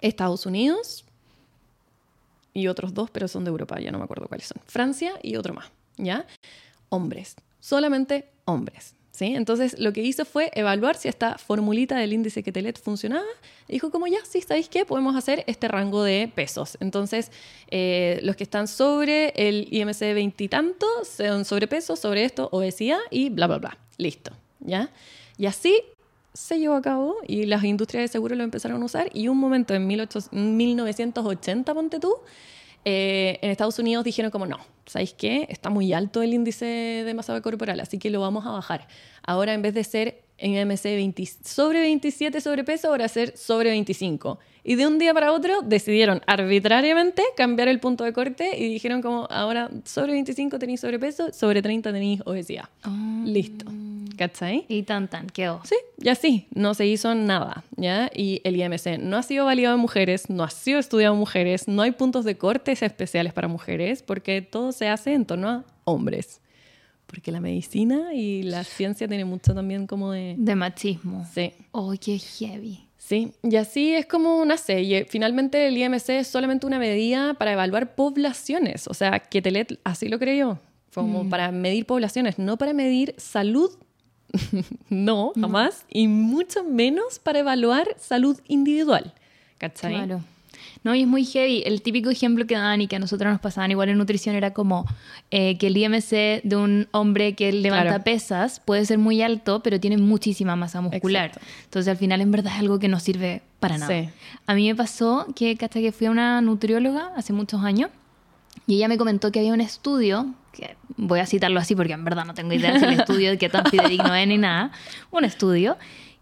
Estados Unidos y otros dos, pero son de Europa, ya no me acuerdo cuáles son. Francia y otro más, ¿ya? Hombres, solamente hombres. Entonces lo que hizo fue evaluar si esta formulita del índice Ketelet funcionaba. Y dijo como ya, sí, ¿sabéis qué? Podemos hacer este rango de pesos. Entonces eh, los que están sobre el IMC de veintitantos son sobrepeso, sobre esto, obesidad y bla, bla, bla. Listo, ¿ya? Y así se llevó a cabo y las industrias de seguro lo empezaron a usar y un momento en 1980, ponte tú, eh, en Estados Unidos dijeron como no, ¿sabéis qué? Está muy alto el índice de masa corporal, así que lo vamos a bajar. Ahora en vez de ser en MC 20, sobre 27 sobrepeso, ahora ser sobre 25. Y de un día para otro decidieron arbitrariamente cambiar el punto de corte y dijeron como ahora sobre 25 tenéis sobrepeso, sobre 30 tenéis obesidad. Oh. Listo. ¿Cachai? Y tan tan, quedó. Sí, ya sí, no se hizo nada, ¿ya? Y el IMC no ha sido validado en mujeres, no ha sido estudiado en mujeres, no hay puntos de cortes especiales para mujeres porque todo se hace en torno a hombres. Porque la medicina y la ciencia tienen mucho también como de... De machismo. Sí. Oh, qué heavy. Sí, y así es como una serie. Finalmente el IMC es solamente una medida para evaluar poblaciones. O sea, que Telet así lo creyó. Como mm. para medir poblaciones, no para medir salud. no, jamás. Y mucho menos para evaluar salud individual. ¿Cachai? Claro. No, y es muy heavy. El típico ejemplo que dan y que a nosotros nos pasaban igual en nutrición era como eh, que el IMC de un hombre que levanta pesas puede ser muy alto, pero tiene muchísima masa muscular. Entonces al final en verdad es algo que no sirve para nada. A mí me pasó que hasta que fui a una nutrióloga hace muchos años y ella me comentó que había un estudio, que voy a citarlo así porque en verdad no tengo idea del estudio, de qué tan fidedigno es ni nada, un estudio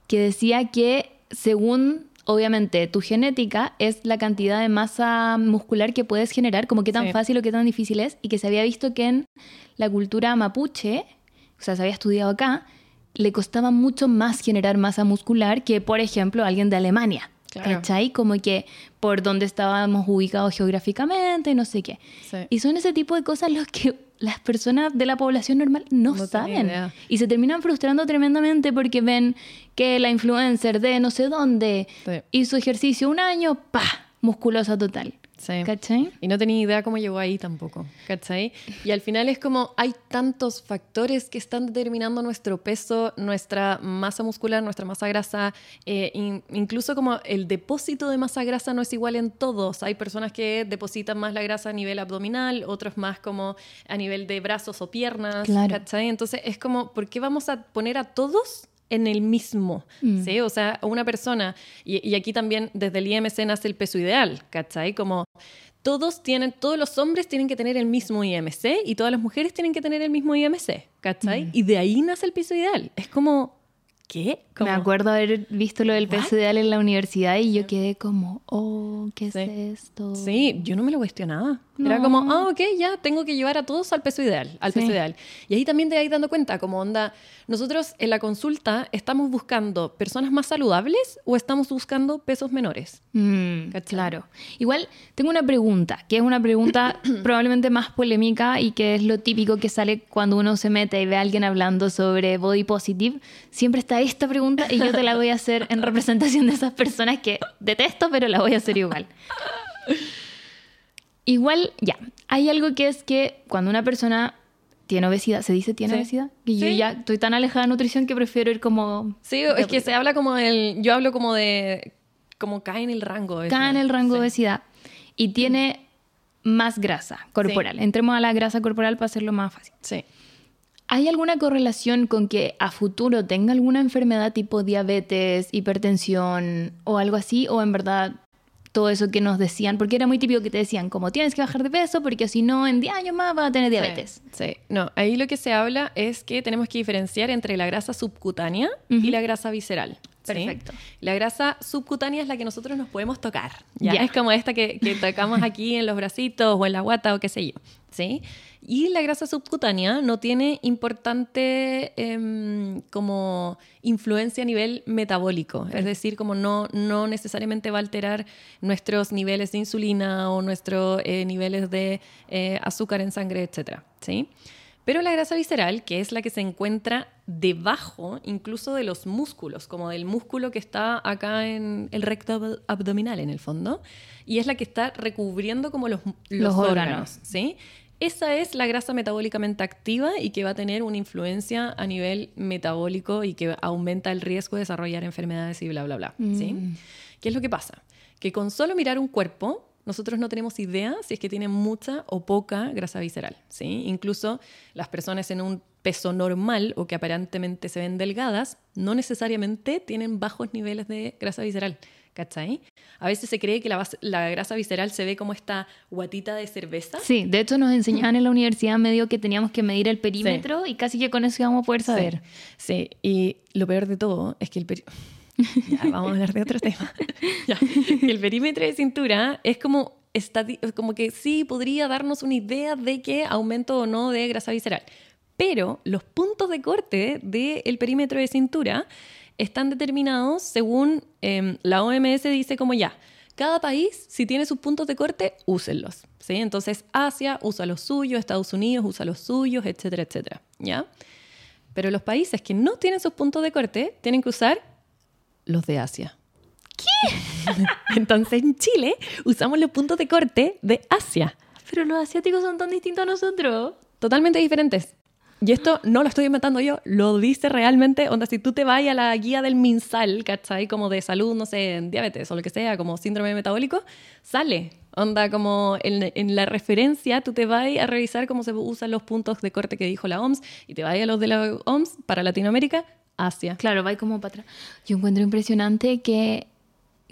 que decía que según obviamente tu genética es la cantidad de masa muscular que puedes generar, como qué tan fácil o qué tan difícil es, y que se había visto que en la cultura mapuche, o sea, se había estudiado acá, le costaba mucho más generar masa muscular que, por ejemplo, alguien de Alemania. ¿Cachai? Como que por donde estábamos ubicados geográficamente, no sé qué. Y son ese tipo de cosas los que las personas de la población normal no, saben. Y se terminan frustrando tremendamente porque ven que la influencer de no sé dónde hizo ejercicio un año, pa, musculosa total. ¿Cachai? Y no tenía idea cómo llegó ahí tampoco. ¿Cachai? Y al final es como hay tantos factores que están determinando nuestro peso, nuestra masa muscular, nuestra masa grasa, eh, incluso como el depósito de masa grasa no es igual en todos. Hay personas que depositan más la grasa a nivel abdominal, otros más como a nivel de brazos o piernas. ¿Cachai? Entonces es como, ¿por qué vamos a poner a todos en el mismo, mm. ¿sí? O sea, una persona, y, aquí también desde el IMC nace el peso ideal, ¿cachai? Como todos tienen, todos los hombres tienen que tener el mismo IMC y todas las mujeres tienen que tener el mismo IMC, ¿cachai? Mm. Y de ahí nace el peso ideal. Es como, ¿qué? Me acuerdo haber visto lo del peso ideal en la universidad y yo quedé como, oh, ¿qué es esto? Sí, yo no me lo cuestionaba. Era como, ah, ok, ya, tengo que llevar a todos al peso ideal, al peso ideal. Y ahí también te vas dando cuenta, como onda, nosotros en la consulta estamos buscando personas más saludables o estamos buscando pesos menores. Mm, claro. Igual tengo una pregunta, que es una pregunta probablemente más polémica y que es lo típico que sale cuando uno se mete y ve a alguien hablando sobre body positive. Siempre está esta pregunta y yo te la voy a hacer en representación de esas personas que detesto, pero la voy a hacer igual. Igual, ya, hay algo que es que cuando una persona tiene obesidad, ¿se dice tiene obesidad? Y yo ya estoy tan alejada de nutrición que prefiero ir como... Sí, es que se habla como del... Yo hablo como de... Como cae en el rango de Cae en el rango de obesidad. y tiene más grasa corporal. Entremos a la grasa corporal para hacerlo más fácil. Sí. ¿Hay alguna correlación con que a futuro tenga alguna enfermedad tipo diabetes, hipertensión o algo así? ¿O en verdad todo eso que nos decían? Porque era muy típico que te decían, como tienes que bajar de peso porque si no, en 10 años más vas a tener diabetes. Sí, sí. no, ahí lo que se habla es que tenemos que diferenciar entre la grasa subcutánea y la grasa visceral. ¿Sí? Perfecto. La grasa subcutánea es la que nosotros nos podemos tocar. ¿ya? Es como esta que, que tocamos aquí en los bracitos o en la guata o qué sé yo. ¿sí? Y la grasa subcutánea no tiene importante em, como influencia a nivel metabólico. Es decir, como no, no necesariamente va a alterar nuestros niveles de insulina o nuestros eh, niveles de eh, azúcar en sangre, etc. ¿sí? Pero la grasa visceral, que es la que se encuentra debajo incluso de los músculos, como del músculo que está acá en el recto ab- abdominal en el fondo, y es la que está recubriendo como los, los Los órganos, órganos. ¿sí? Esa es la grasa metabólicamente activa y que va a tener una influencia a nivel metabólico y que aumenta el riesgo de desarrollar enfermedades y bla, bla, bla. ¿sí? Mm. ¿Qué es lo que pasa? Que con solo mirar un cuerpo, nosotros no tenemos idea si es que tiene mucha o poca grasa visceral. ¿sí? Incluso las personas en un peso normal o que aparentemente se ven delgadas, no necesariamente tienen bajos niveles de grasa visceral. ¿Cachai? A veces se cree que la, grasa visceral se ve como esta guatita de cerveza. Sí, de hecho nos enseñaban en la universidad medio que teníamos que medir el perímetro y casi que con eso íbamos a poder saber. Sí, y lo peor de todo es que el peri- Ya, vamos a hablar de otro tema. El perímetro de cintura es como, como que sí podría darnos una idea de que aumento o no de grasa visceral. Pero los puntos de corte del perímetro de cintura están determinados según em, la OMS dice como ya. Cada país, si tiene sus puntos de corte, úsenlos. ¿sí? Entonces, Asia usa los suyos, Estados Unidos usa los suyos, etcétera, etcétera. ¿ya? Pero los países que no tienen sus puntos de corte tienen que usar los de Asia. ¿Qué? Entonces en Chile usamos los puntos de corte de Asia. Pero los asiáticos son tan distintos a nosotros. Totalmente diferentes. Y esto no lo estoy inventando yo, lo dice realmente, onda, si tú te vas a la guía del MinSal, ¿cachai? Como de salud, no sé, en diabetes o lo que sea, como síndrome metabólico, sale. Onda, como en, en la referencia, tú te vas a revisar cómo se usan los puntos de corte que dijo la OMS y te vas a los de la OMS para Latinoamérica, Asia. Claro, va como para atrás. Yo encuentro impresionante que...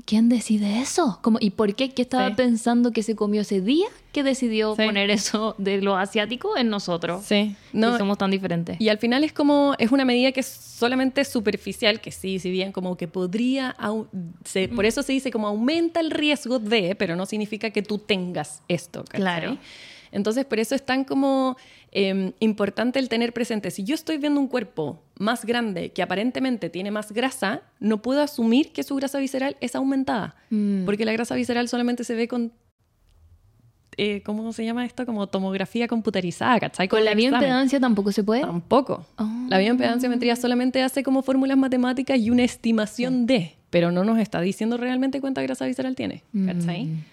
¿Quién decide eso? Como, ¿Y por qué? ¿Qué estaba Sí. pensando que se comió ese día que decidió Sí. poner eso de lo asiático en nosotros? Sí, No, somos tan diferentes. Y al final es como, es una medida que es solamente superficial, que sí, si bien como que podría, se- por eso se dice como aumenta el riesgo de, pero no significa que tú tengas esto. ¿cachai? Claro. Entonces, por eso es tan como eh, importante el tener presente, si yo estoy viendo un cuerpo más grande que aparentemente tiene más grasa, no puedo asumir que su grasa visceral es aumentada, Mm. porque la grasa visceral solamente se ve con... eh, ¿Cómo se llama esto? Como tomografía computerizada, ¿cachai? ¿Con la bioimpedancia tampoco se puede? Tampoco. Oh. La bioimpedanciometría solamente hace como fórmulas matemáticas y una estimación de, pero no nos está diciendo realmente cuánta grasa visceral tiene. ¿cachai? Mm.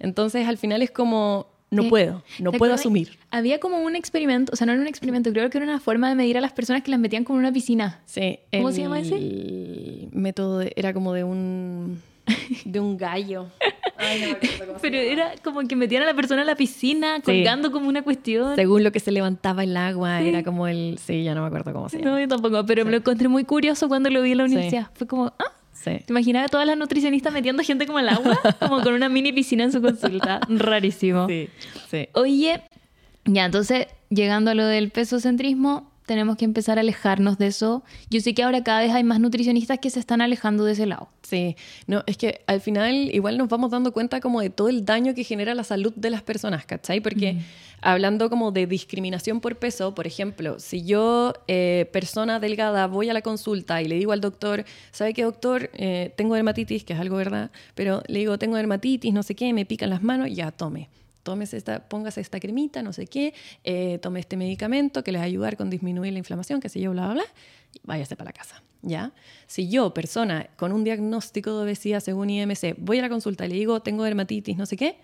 Entonces al final es como, no ¿Qué? puedo, no ¿Te puedo acuerdas? asumir. Había como un experimento, o sea, no era un experimento, creo que era una forma de medir a las personas que las metían como en una piscina. Sí, ¿Cómo el se llama ese? método de- era como de un, de un gallo. Ay, no me acuerdo cómo se Pero llama. era como que metían a la persona en la piscina, colgando como una cuestión. Según lo que se levantaba el agua, Sí. era como el... Sí, ya no me acuerdo cómo se llama. No, yo tampoco, pero me lo encontré muy curioso cuando lo vi en la Sí. universidad. Fue como, ah, Sí. ¿te imaginas a todas las nutricionistas metiendo gente como al agua? como con una mini piscina en su consulta. Rarísimo. Sí, sí. Oye, ya, entonces, llegando a lo del pesocentrismo, tenemos que empezar a alejarnos de eso. Yo sé que ahora cada vez hay más nutricionistas que se están alejando de ese lado. Sí, no, es que al final igual nos vamos dando cuenta como de todo el daño que genera la salud de las personas, ¿cachai? Porque hablando como de discriminación por peso, por ejemplo, si yo, eh, persona delgada, voy a la consulta y le digo al doctor, ¿sabe qué doctor? Eh, tengo dermatitis, que es algo verdad, pero le digo, tengo dermatitis, no sé qué, me pican las manos, ya tome. Tómese esta, póngase esta cremita, no sé qué, eh, tome este medicamento que les va a ayudar con disminuir la inflamación, qué sé yo, bla, bla, bla, y váyase para la casa, ¿ya? Si yo, persona con un diagnóstico de obesidad según IMC, voy a la consulta y le digo, tengo dermatitis, no sé qué,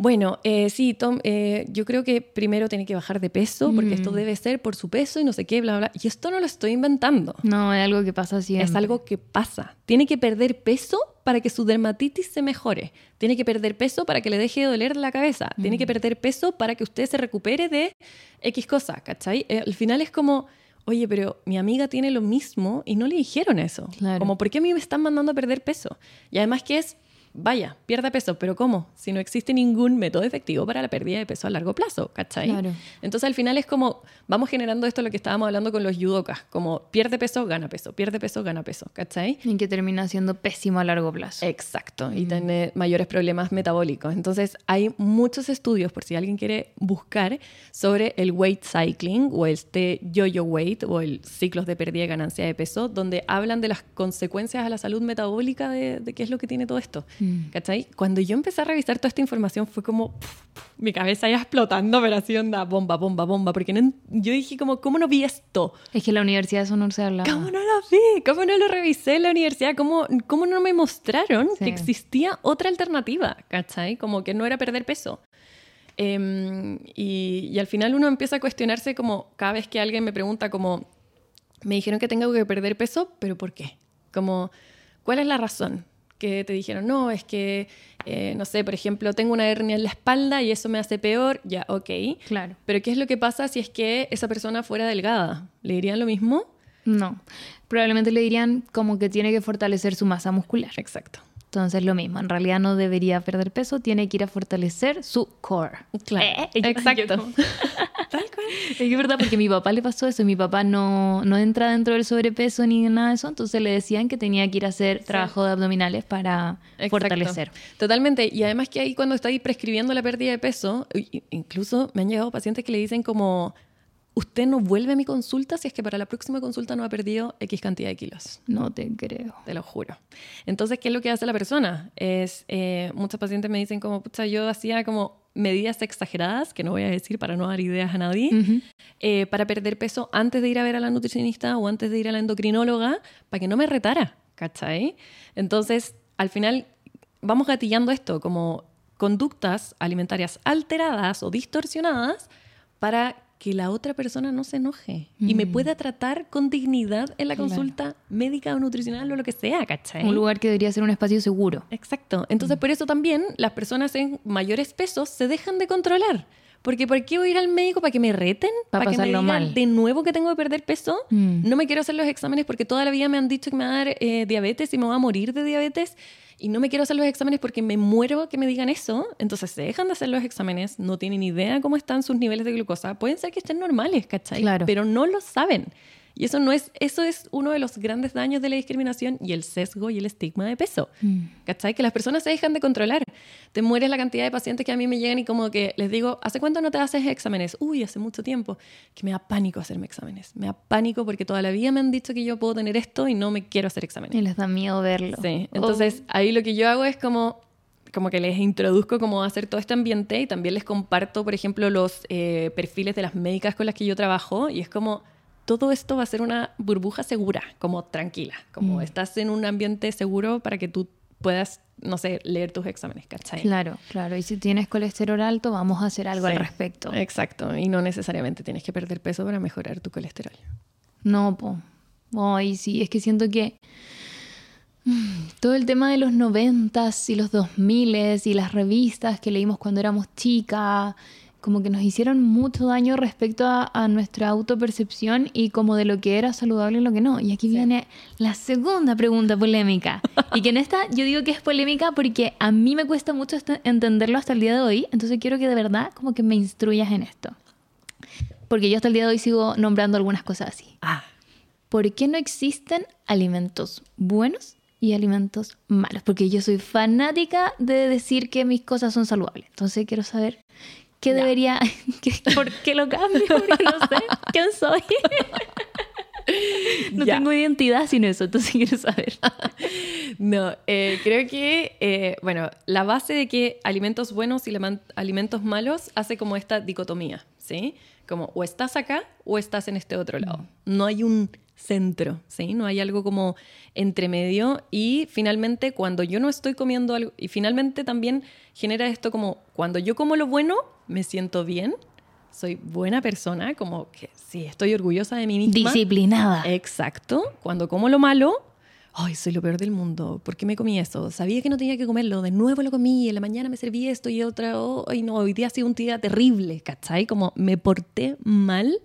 bueno, eh, sí, Tom, eh, yo creo que primero tiene que bajar de peso, porque esto debe ser por su peso y no sé qué, bla, bla. Y esto no lo estoy inventando. No, es algo que pasa siempre. Es algo que pasa. Tiene que perder peso para que su dermatitis se mejore. Tiene que perder peso para que le deje de doler la cabeza. Tiene que perder peso para que usted se recupere de X cosa, ¿cachai? Eh, al final es como, oye, pero mi amiga tiene lo mismo y no le dijeron eso. Como, ¿por qué a mí me están mandando a perder peso? Y además que es vaya, pierda peso, pero ¿cómo? Si no existe ningún método efectivo para la pérdida de peso a largo plazo, ¿cachai? Entonces al final es como, vamos generando esto lo que estábamos hablando con los judokas, como pierde peso, gana peso, pierde peso, gana peso, ¿cachai? Y que termina siendo pésimo a largo plazo. Exacto, y tiene mayores problemas metabólicos. Entonces hay muchos estudios, por si alguien quiere buscar, sobre el weight cycling o este yo-yo weight o el ciclos de pérdida y ganancia de peso, donde hablan de las consecuencias a la salud metabólica de, de qué es lo que tiene todo esto. Mm. ¿Cachai? Cuando yo empecé a revisar toda esta información fue como mi cabeza ya explotando, pero así onda, bomba, bomba, bomba, porque yo dije como, ¿cómo no vi esto? Es que la universidad eso no se hablaba. ¿Cómo no lo vi? ¿Cómo no lo revisé en la universidad? ¿Cómo, cómo no me mostraron que existía otra alternativa? ¿Cachai? Como que no era perder peso. Em, y, y al final uno empieza a cuestionarse como cada vez que alguien me pregunta como, me dijeron que tengo que perder peso, pero ¿por qué? Como, ¿cuál es la razón? Que te dijeron, no, es que, eh, no sé, por ejemplo, tengo una hernia en la espalda y eso me hace peor, ya, ok. Claro. Pero ¿qué es lo que pasa si es que esa persona fuera delgada? ¿Le dirían lo mismo? No. Probablemente le dirían como que tiene que fortalecer su masa muscular. Exacto. Entonces lo mismo, en realidad no debería perder peso, tiene que ir a fortalecer su core. Claro. Eh, exacto. Tal cual. Es verdad, porque a mi papá le pasó eso, mi papá no, no entra dentro del sobrepeso ni nada de eso, entonces le decían que tenía que ir a hacer trabajo de abdominales para fortalecer. Totalmente, y además que ahí cuando estáis prescribiendo la pérdida de peso, incluso me han llegado pacientes que le dicen como usted no vuelve a mi consulta si es que para la próxima consulta no ha perdido X cantidad de kilos. No te creo. Te lo juro. Entonces, ¿qué es lo que hace la persona? Es, eh, muchos pacientes me dicen como, pucha, yo hacía como medidas exageradas, que no voy a decir para no dar ideas a nadie, eh, para perder peso antes de ir a ver a la nutricionista o antes de ir a la endocrinóloga, para que no me retara, ¿cachai? Entonces, al final, vamos gatillando esto como conductas alimentarias alteradas o distorsionadas para que la otra persona no se enoje y me mm. pueda tratar con dignidad en la consulta médica o nutricional o lo que sea, ¿cachai? Un lugar que debería ser un espacio seguro. Exacto. Entonces, mm. por eso también las personas en mayores pesos se dejan de controlar. Porque ¿por qué voy a ir al médico? ¿Para que me reten? ¿Para, que me digan mal. de nuevo que tengo que perder peso? Mm. No me quiero hacer los exámenes porque toda la vida me han dicho que me va a dar eh, diabetes y me voy a morir de diabetes y no me quiero hacer los exámenes porque me muero que me digan eso, entonces se dejan de hacer los exámenes, no tienen idea cómo están sus niveles de glucosa, pueden ser que estén normales, ¿cachai? Claro. Pero no lo saben. Y eso no es, eso es uno de los grandes daños de la discriminación y el sesgo y el estigma de peso. Mm. ¿Cachai? Que las personas se dejan de controlar. Te mueres la cantidad de pacientes que a mí me llegan y como que les digo, ¿hace cuánto no te haces exámenes? Uy, hace mucho tiempo. Que me da pánico hacerme exámenes. Me da pánico porque toda la vida me han dicho que yo puedo tener esto y no me quiero hacer exámenes. Y les da miedo verlo. Sí. Entonces, oh. ahí lo que yo hago es como como que les introduzco cómo hacer todo este ambiente y también les comparto, por ejemplo, los eh, perfiles de las médicas con las que yo trabajo y es como todo esto va a ser una burbuja segura, como tranquila, como mm. estás en un ambiente seguro para que tú puedas, no sé, leer tus exámenes, ¿cachai? Claro, claro. Y si tienes colesterol alto, vamos a hacer algo al respecto. Exacto. Y no necesariamente tienes que perder peso para mejorar tu colesterol. No, po. Ay, sí, es que siento que mm, todo el tema de los noventas y los dos miles y las revistas que leímos cuando éramos chicas como que nos hicieron mucho daño respecto a, nuestra autopercepción y como de lo que era saludable y lo que no. Y aquí viene la segunda pregunta polémica. y que en esta yo digo que es polémica porque a mí me cuesta mucho entenderlo hasta el día de hoy, entonces quiero que de verdad como que me instruyas en esto. Porque yo hasta el día de hoy sigo nombrando algunas cosas así. Ah. ¿Por qué no existen alimentos buenos y alimentos malos? Porque yo soy fanática de decir que mis cosas son saludables. Entonces quiero saber ¿Qué debería, por qué lo cambio? Porque no sé quién soy. no tengo identidad sin eso, entonces quiero saber. no, eh, creo que, eh, bueno, la base de que alimentos buenos y alimentos malos hace como esta dicotomía, ¿sí? Como o estás acá o estás en este otro lado. Mm. No hay un centro, ¿sí? No hay algo como entre medio y finalmente cuando yo no estoy comiendo algo, y finalmente también genera esto como cuando yo como lo bueno, me siento bien, soy buena persona, como que sí, estoy orgullosa de mí misma. Disciplinada. Exacto. Cuando como lo malo, ay, soy lo peor del mundo, ¿por qué me comí eso? Sabía que no tenía que comerlo, de nuevo lo comí, en la mañana me serví esto y otra, ay no, hoy día ha sido un día terrible, ¿cachai? Como me porté mal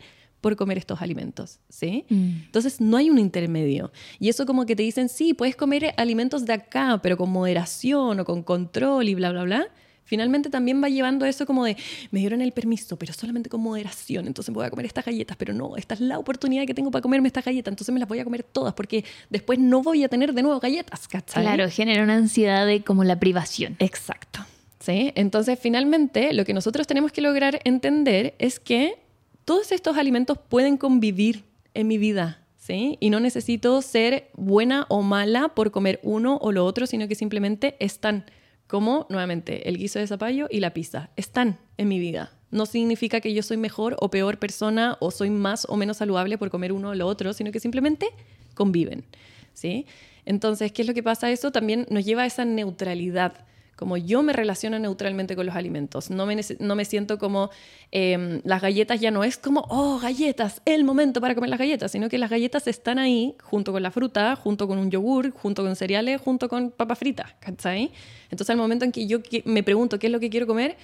por comer estos alimentos, ¿sí? Mm. Entonces no hay un intermedio. Y eso como que te dicen, sí, puedes comer alimentos de acá, pero con moderación o con control y bla, bla, bla finalmente también va llevando eso como de, me dieron el permiso, pero solamente con moderación, entonces voy a comer estas galletas, pero no, esta es la oportunidad que tengo para comerme estas galletas, entonces me las voy a comer todas, porque después no voy a tener de nuevo galletas, ¿cachai? Claro, genera una ansiedad de como la privación. Exacto. ¿Sí? Entonces, finalmente, lo que nosotros tenemos que lograr entender es que todos estos alimentos pueden convivir en mi vida, ¿sí? Y no necesito ser buena o mala por comer uno o lo otro, sino que simplemente están como nuevamente el guiso de zapallo y la pizza. Están en mi vida. No significa que yo soy mejor o peor persona o soy más o menos saludable por comer uno o lo otro, sino que simplemente conviven. ¿sí? Entonces, ¿qué es lo que pasa? Eso también nos lleva a esa neutralidad como yo me relaciono neutralmente con los alimentos. No me, no me siento como em, las galletas ya no es como, oh, galletas, el momento para comer las galletas, sino que las galletas están ahí junto con la fruta, junto con un yogur, junto con cereales, junto con papas fritas, ¿cachai? Entonces al momento en que yo me pregunto qué es lo que quiero comer,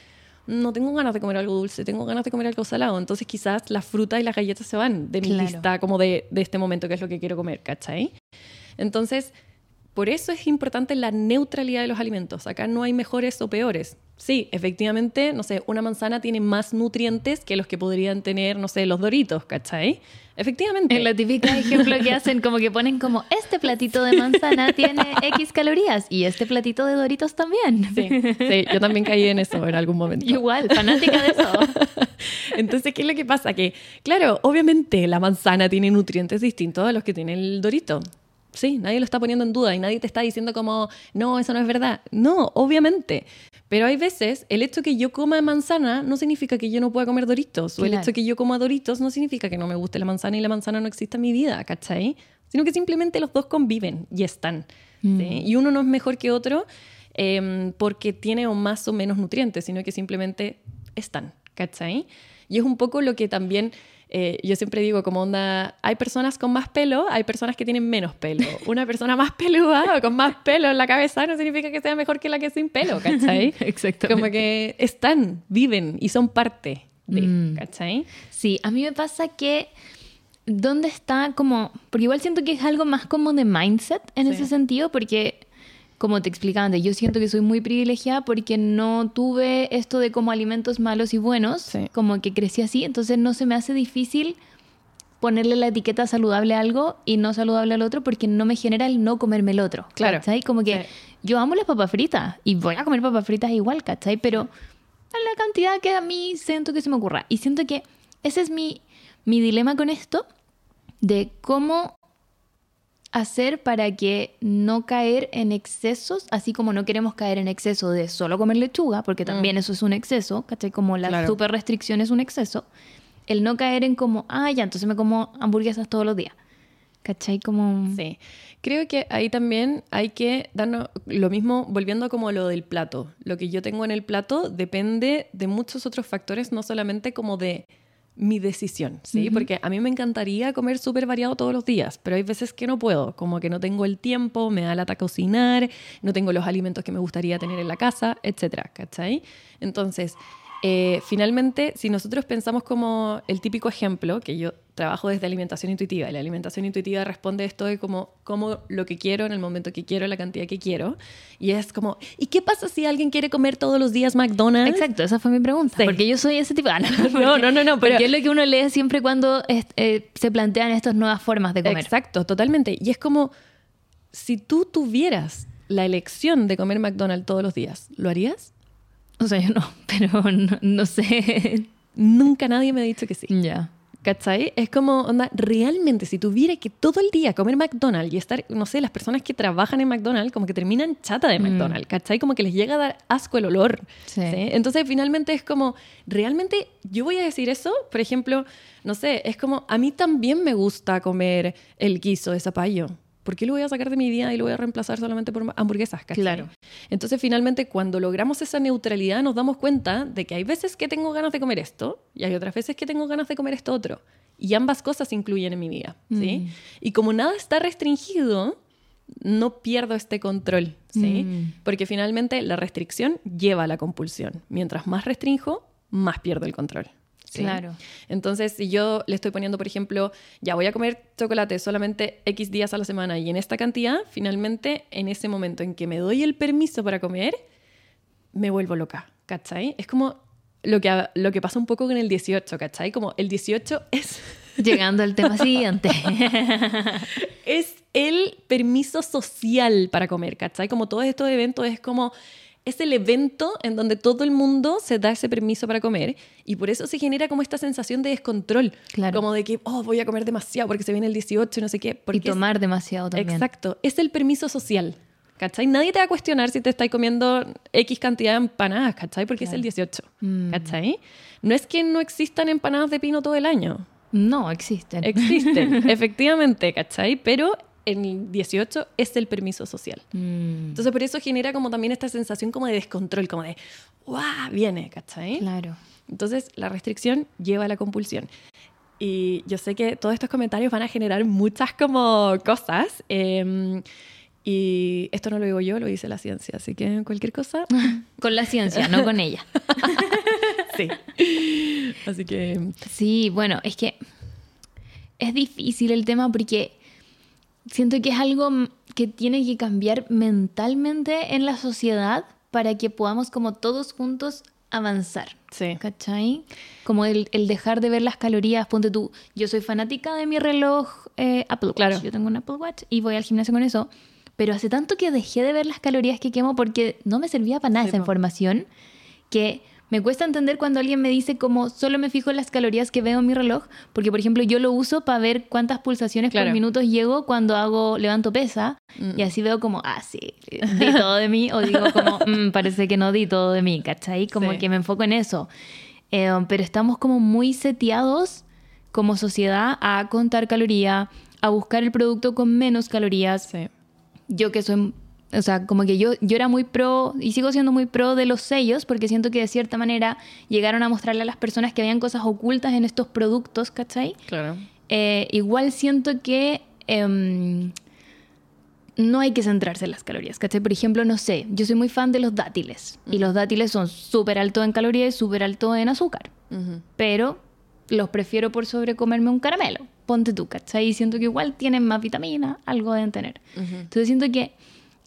no tengo ganas de comer algo dulce, tengo ganas de comer algo salado. Entonces quizás la fruta y las galletas se van de mi lista como de, de este momento que es lo que quiero comer, ¿cachai? Entonces por eso es importante la neutralidad de los alimentos. Acá no hay mejores o peores. Sí, efectivamente, no sé, una manzana tiene más nutrientes que los que podrían tener, no sé, los doritos, ¿cachai? Efectivamente. En la típica ejemplo que hacen, como que ponen como, este platito de manzana tiene X calorías y este platito de doritos también. Sí, sí, yo también caí en eso en algún momento. Igual, fanática de eso. Entonces, ¿qué es lo que pasa? Que, claro, obviamente la manzana tiene nutrientes distintos a los que tiene el dorito. Sí, nadie lo está poniendo en duda y nadie te está diciendo como, no, eso no es verdad. No, obviamente. Pero hay veces, el hecho que yo coma manzana no significa que yo no pueda comer doritos. O el hecho que yo coma doritos no significa que no me guste la manzana y la manzana no exista en mi vida, ¿cachai? Sino que simplemente los dos conviven y están. Mm. Y uno no es mejor que otro em, porque tiene o más o menos nutrientes, sino que simplemente están, ¿cachai? Y es un poco lo que también eh, yo siempre digo como onda, hay personas con más pelo, hay personas que tienen menos pelo. Una persona más peluda o con más pelo en la cabeza no significa que sea mejor que la que sin pelo, ¿cachai? Exactamente. Como que están, viven y son parte de, mm. ¿cachai? Sí, a mí me pasa que ¿dónde está como, porque igual siento que es algo más como de mindset en ese sentido, porque como te explicaba antes, yo siento que soy muy privilegiada porque no tuve esto de como alimentos malos y buenos, como que crecí así, entonces no se me hace difícil ponerle la etiqueta saludable a algo y no saludable al otro porque no me genera el no comerme el otro. Claro. ¿Cachai? Como que yo amo las papas fritas y voy a comer papas fritas igual, ¿cachai? Pero a la cantidad que a mí siento que se me ocurra. Y siento que ese es mi, mi dilema con esto, de cómo hacer para que no caer en excesos, así como no queremos caer en exceso de solo comer lechuga, porque también mm. eso es un exceso, ¿cachai? Como la super restricción es un exceso. El no caer en como, ah, ya, entonces me como hamburguesas todos los días. ¿Cachai? Como... Sí. Creo que ahí también hay que darnos lo mismo, volviendo como lo del plato. Lo que yo tengo en el plato depende de muchos otros factores, no solamente como de mi decisión, ¿sí? Porque a mí me encantaría comer súper variado todos los días, pero hay veces que no puedo, como que no tengo el tiempo, me da lata cocinar, no tengo los alimentos que me gustaría tener en la casa, etcétera, ¿cachai? Entonces, eh, finalmente, si nosotros pensamos como el típico ejemplo, que yo trabajo desde alimentación intuitiva, y la alimentación intuitiva responde esto de como, como lo que quiero en el momento que quiero, la cantidad que quiero, y es como, ¿y qué pasa si alguien quiere comer todos los días McDonald's? Exacto, esa fue mi pregunta, porque yo soy ese tipo, ah, no, no, no, no, pero es lo que uno lee siempre cuando eh, se plantean estas nuevas formas de comer. Exacto, totalmente, y es como, si tú tuvieras la elección de comer McDonald's todos los días, ¿lo harías? O sea, yo no, pero no, sé. Nunca nadie me ha dicho que sí. Ya. ¿Cachai? Es como, onda, realmente, si tuviera que todo el día comer McDonald's y estar, no sé, las personas que trabajan en McDonald's como que terminan chata de mm. McDonald's, ¿cachai? Como que les llega a dar asco el olor. Sí. Entonces, finalmente es como, realmente, yo voy a decir eso, por ejemplo, no sé, es como, a mí también me gusta comer el guiso de zapallo. ¿Por qué lo voy a sacar de mi vida y lo voy a reemplazar solamente por hamburguesas? Claro. Entonces, finalmente, cuando logramos esa neutralidad, nos damos cuenta de que hay veces que tengo ganas de comer esto y hay otras veces que tengo ganas de comer esto otro. Y ambas cosas incluyen en mi vida, ¿sí? Mm. Y como nada está restringido, no pierdo este control, ¿sí? Mm. Porque finalmente la restricción lleva a la compulsión. Mientras más restrinjo, más pierdo el control. ¿Sí? Claro. Entonces, si yo le estoy poniendo, por ejemplo, ya voy a comer chocolate solamente X días a la semana y en esta cantidad, finalmente, en ese momento en que me doy el permiso para comer, me vuelvo loca, ¿cachai? Es como lo que, lo que pasa un poco con el 18, ¿cachai? Como el 18 es, Llegando al tema siguiente. es el permiso social para comer, ¿cachai? Como todos estos eventos es como... Es el evento en donde todo el mundo se da ese permiso para comer y por eso se genera como esta sensación de descontrol. Claro. Como de que, oh, voy a comer demasiado porque se viene el 18 y no sé qué. Porque y tomar demasiado es, también. Exacto. Es el permiso social. ¿Cachai? Nadie te va a cuestionar si te estáis comiendo X cantidad de empanadas, ¿cachai? Porque es el 18. Mm. ¿Cachai? No es que no existan empanadas de pino todo el año. No, existen. Existen, efectivamente, ¿cachai? Pero el 18 es el permiso social. Mm, Entonces por eso genera como también esta sensación como de descontrol, como de, ¡guau! Viene, ¿cachai? claro. Entonces la restricción lleva a la compulsión. Y yo sé que todos estos comentarios van a generar muchas como cosas. eh, y esto no lo digo yo, lo dice la ciencia. Así que cualquier cosa, Con la ciencia, no con ella. sí. Así que Sí, bueno, es que es difícil el tema porque siento que es algo que tiene que cambiar mentalmente en la sociedad para que podamos como todos juntos avanzar. sí. ¿Cachai? Como el, el dejar de ver las calorías. Ponte tú, yo soy fanática de mi reloj eh, Apple Watch. Claro. Yo tengo un Apple Watch y voy al gimnasio con eso. Pero hace tanto que dejé de ver las calorías que quemo porque no me servía para nada Sí, esa po. información que me cuesta entender cuando alguien me dice como solo me fijo en las calorías que veo en mi reloj, porque por ejemplo yo lo uso para ver cuántas pulsaciones Claro. por minuto llego cuando hago levanto pesa Mm. y así veo como, ah, sí, di todo de mí o digo como, "Mm, parece que no di todo de mí, ¿cachai? Como Sí. que me enfoco en eso. Eh, pero estamos como muy seteados como sociedad a contar caloría, a buscar el producto con menos calorías Sí. yo que soy, o sea, como que yo, yo era muy pro y sigo siendo muy pro de los sellos porque siento que de cierta manera llegaron a mostrarle a las personas que habían cosas ocultas en estos productos, ¿cachai? Claro. Eh, igual siento que em, no hay que centrarse en las calorías, ¿cachai? Por ejemplo, no sé, yo soy muy fan de los dátiles y los dátiles son súper altos en calorías y súper altos en azúcar Ujú. pero los prefiero por sobre comerme un caramelo. Ponte tú, ¿cachai? Y siento que igual tienen más vitamina, algo deben tener. Entonces siento que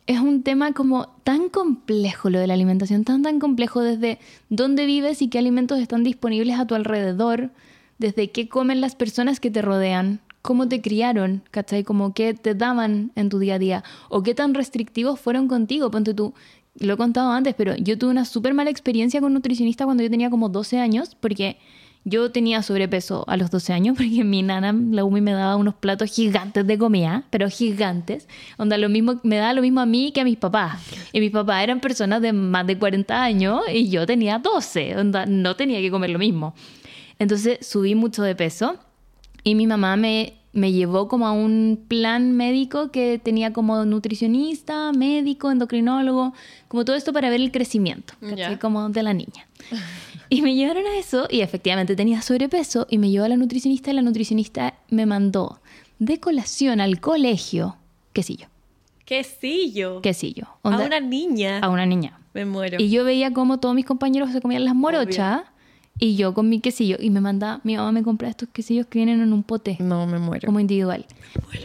es un tema como tan complejo lo de la alimentación, tan tan complejo desde dónde vives y qué alimentos están disponibles a tu alrededor, desde qué comen las personas que te rodean, cómo te criaron, ¿cachai? Como qué te daban en tu día a día o qué tan restrictivos fueron contigo. Ponte tú, lo he contado antes, pero yo tuve una súper mala experiencia con un nutricionista cuando yo tenía como 12 años porque yo tenía sobrepeso a los 12 años porque mi nana, la UMI, me daba unos platos gigantes de comida, pero gigantes. Onda, lo mismo, me daba lo mismo a mí que a mis papás. Y mis papás eran personas de más de 40 años y yo tenía 12. Onda, no tenía que comer lo mismo. Entonces subí mucho de peso y mi mamá me, me llevó como a un plan médico que tenía como nutricionista, médico, endocrinólogo, como todo esto para ver el crecimiento. Ya. Como de la niña. Y me llevaron a eso y efectivamente tenía sobrepeso y me llevó a la nutricionista y la nutricionista me mandó de colación al colegio quesillo, Quesillo. quesillo. A una niña. a una niña. Me muero. Y yo veía como todos mis compañeros se comían las morochas y yo con mi quesillo y me manda, mi mamá me compra estos quesillos que vienen en un pote No, me muero. como individual.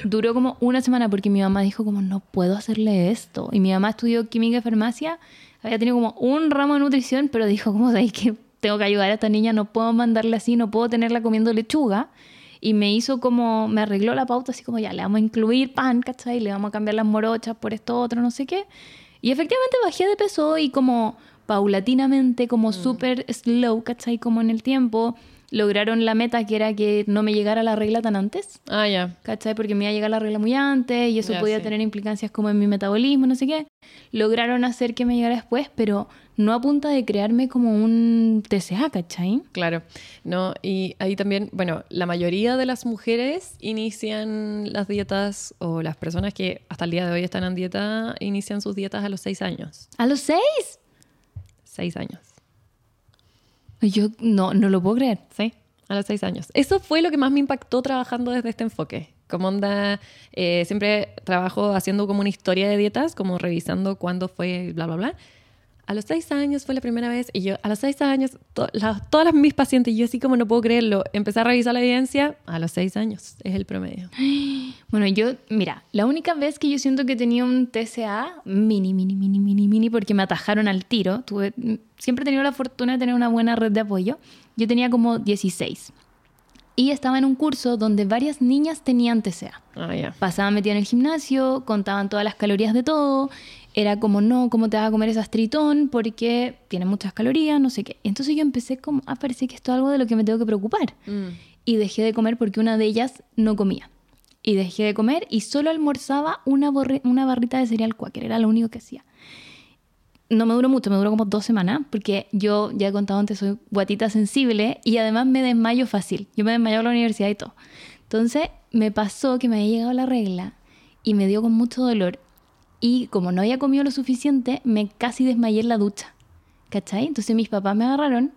Duró como una semana porque mi mamá dijo como no puedo hacerle esto. Y mi mamá estudió química y farmacia, había tenido como un ramo de nutrición, pero dijo como sabéis que tengo que ayudar a esta niña, no puedo mandarla así, no puedo tenerla comiendo lechuga. Y me hizo como, me arregló la pauta así como ya, le vamos a incluir pan, ¿cachai? Le vamos a cambiar las morochas por esto otro, no sé qué. Y efectivamente bajé de peso y como paulatinamente, como súper slow, ¿cachai? Como en el tiempo, lograron la meta que era que no me llegara la regla tan antes. Ah, ya. ¿cachai? Porque me iba a llegar la regla muy antes y eso Ya, podía sí. tener implicancias como en mi metabolismo, no sé qué. Lograron hacer que me llegara después, pero no a punta de crearme como un TCA, ¿cachai? Claro, no, y ahí también, bueno, la mayoría de las mujeres inician las dietas, o las personas que hasta el día de hoy están en dieta, inician sus dietas a los seis años. ¿A los seis? Seis años, Yo no, no lo puedo creer. ¿sí? A los seis años. Eso fue lo que más me impactó trabajando desde este enfoque. Como onda, eh, siempre trabajo haciendo como una historia de dietas, como revisando cuándo fue, bla, bla, bla. A los seis años fue la primera vez y yo, a los seis años, todas las, mis pacientes, yo así como no puedo creerlo, empecé a revisar la evidencia a los seis años, es el promedio. Bueno, yo, mira, la única vez que yo siento que tenía un TCA mini, mini, mini, mini, mini, porque me atajaron al tiro, tuve, siempre he tenido la fortuna de tener una buena red de apoyo, yo tenía como 16 y estaba en un curso donde varias niñas tenían TCA. Ah, Pasaban metidas en el gimnasio, contaban todas las calorías de todo. Era como, no, ¿cómo te vas a comer ese tritón? Porque tiene muchas calorías, no sé qué. Entonces yo empecé como, ah, parecer que esto es algo de lo que me tengo que preocupar. Mm. Y dejé de comer porque una de ellas no comía. Y dejé de comer y solo almorzaba una, una barrita de cereal cuáquer. Era lo único que hacía no me duró mucho, me duró como dos semanas, porque yo ya he contado antes, soy guatita sensible y además me desmayo fácil. Yo me desmayo en la universidad y todo. Entonces me pasó que me había llegado la regla y me dio con mucho dolor. Y como no había comido lo suficiente, me casi desmayé en la ducha. ¿Cachai? Entonces mis papás me agarraron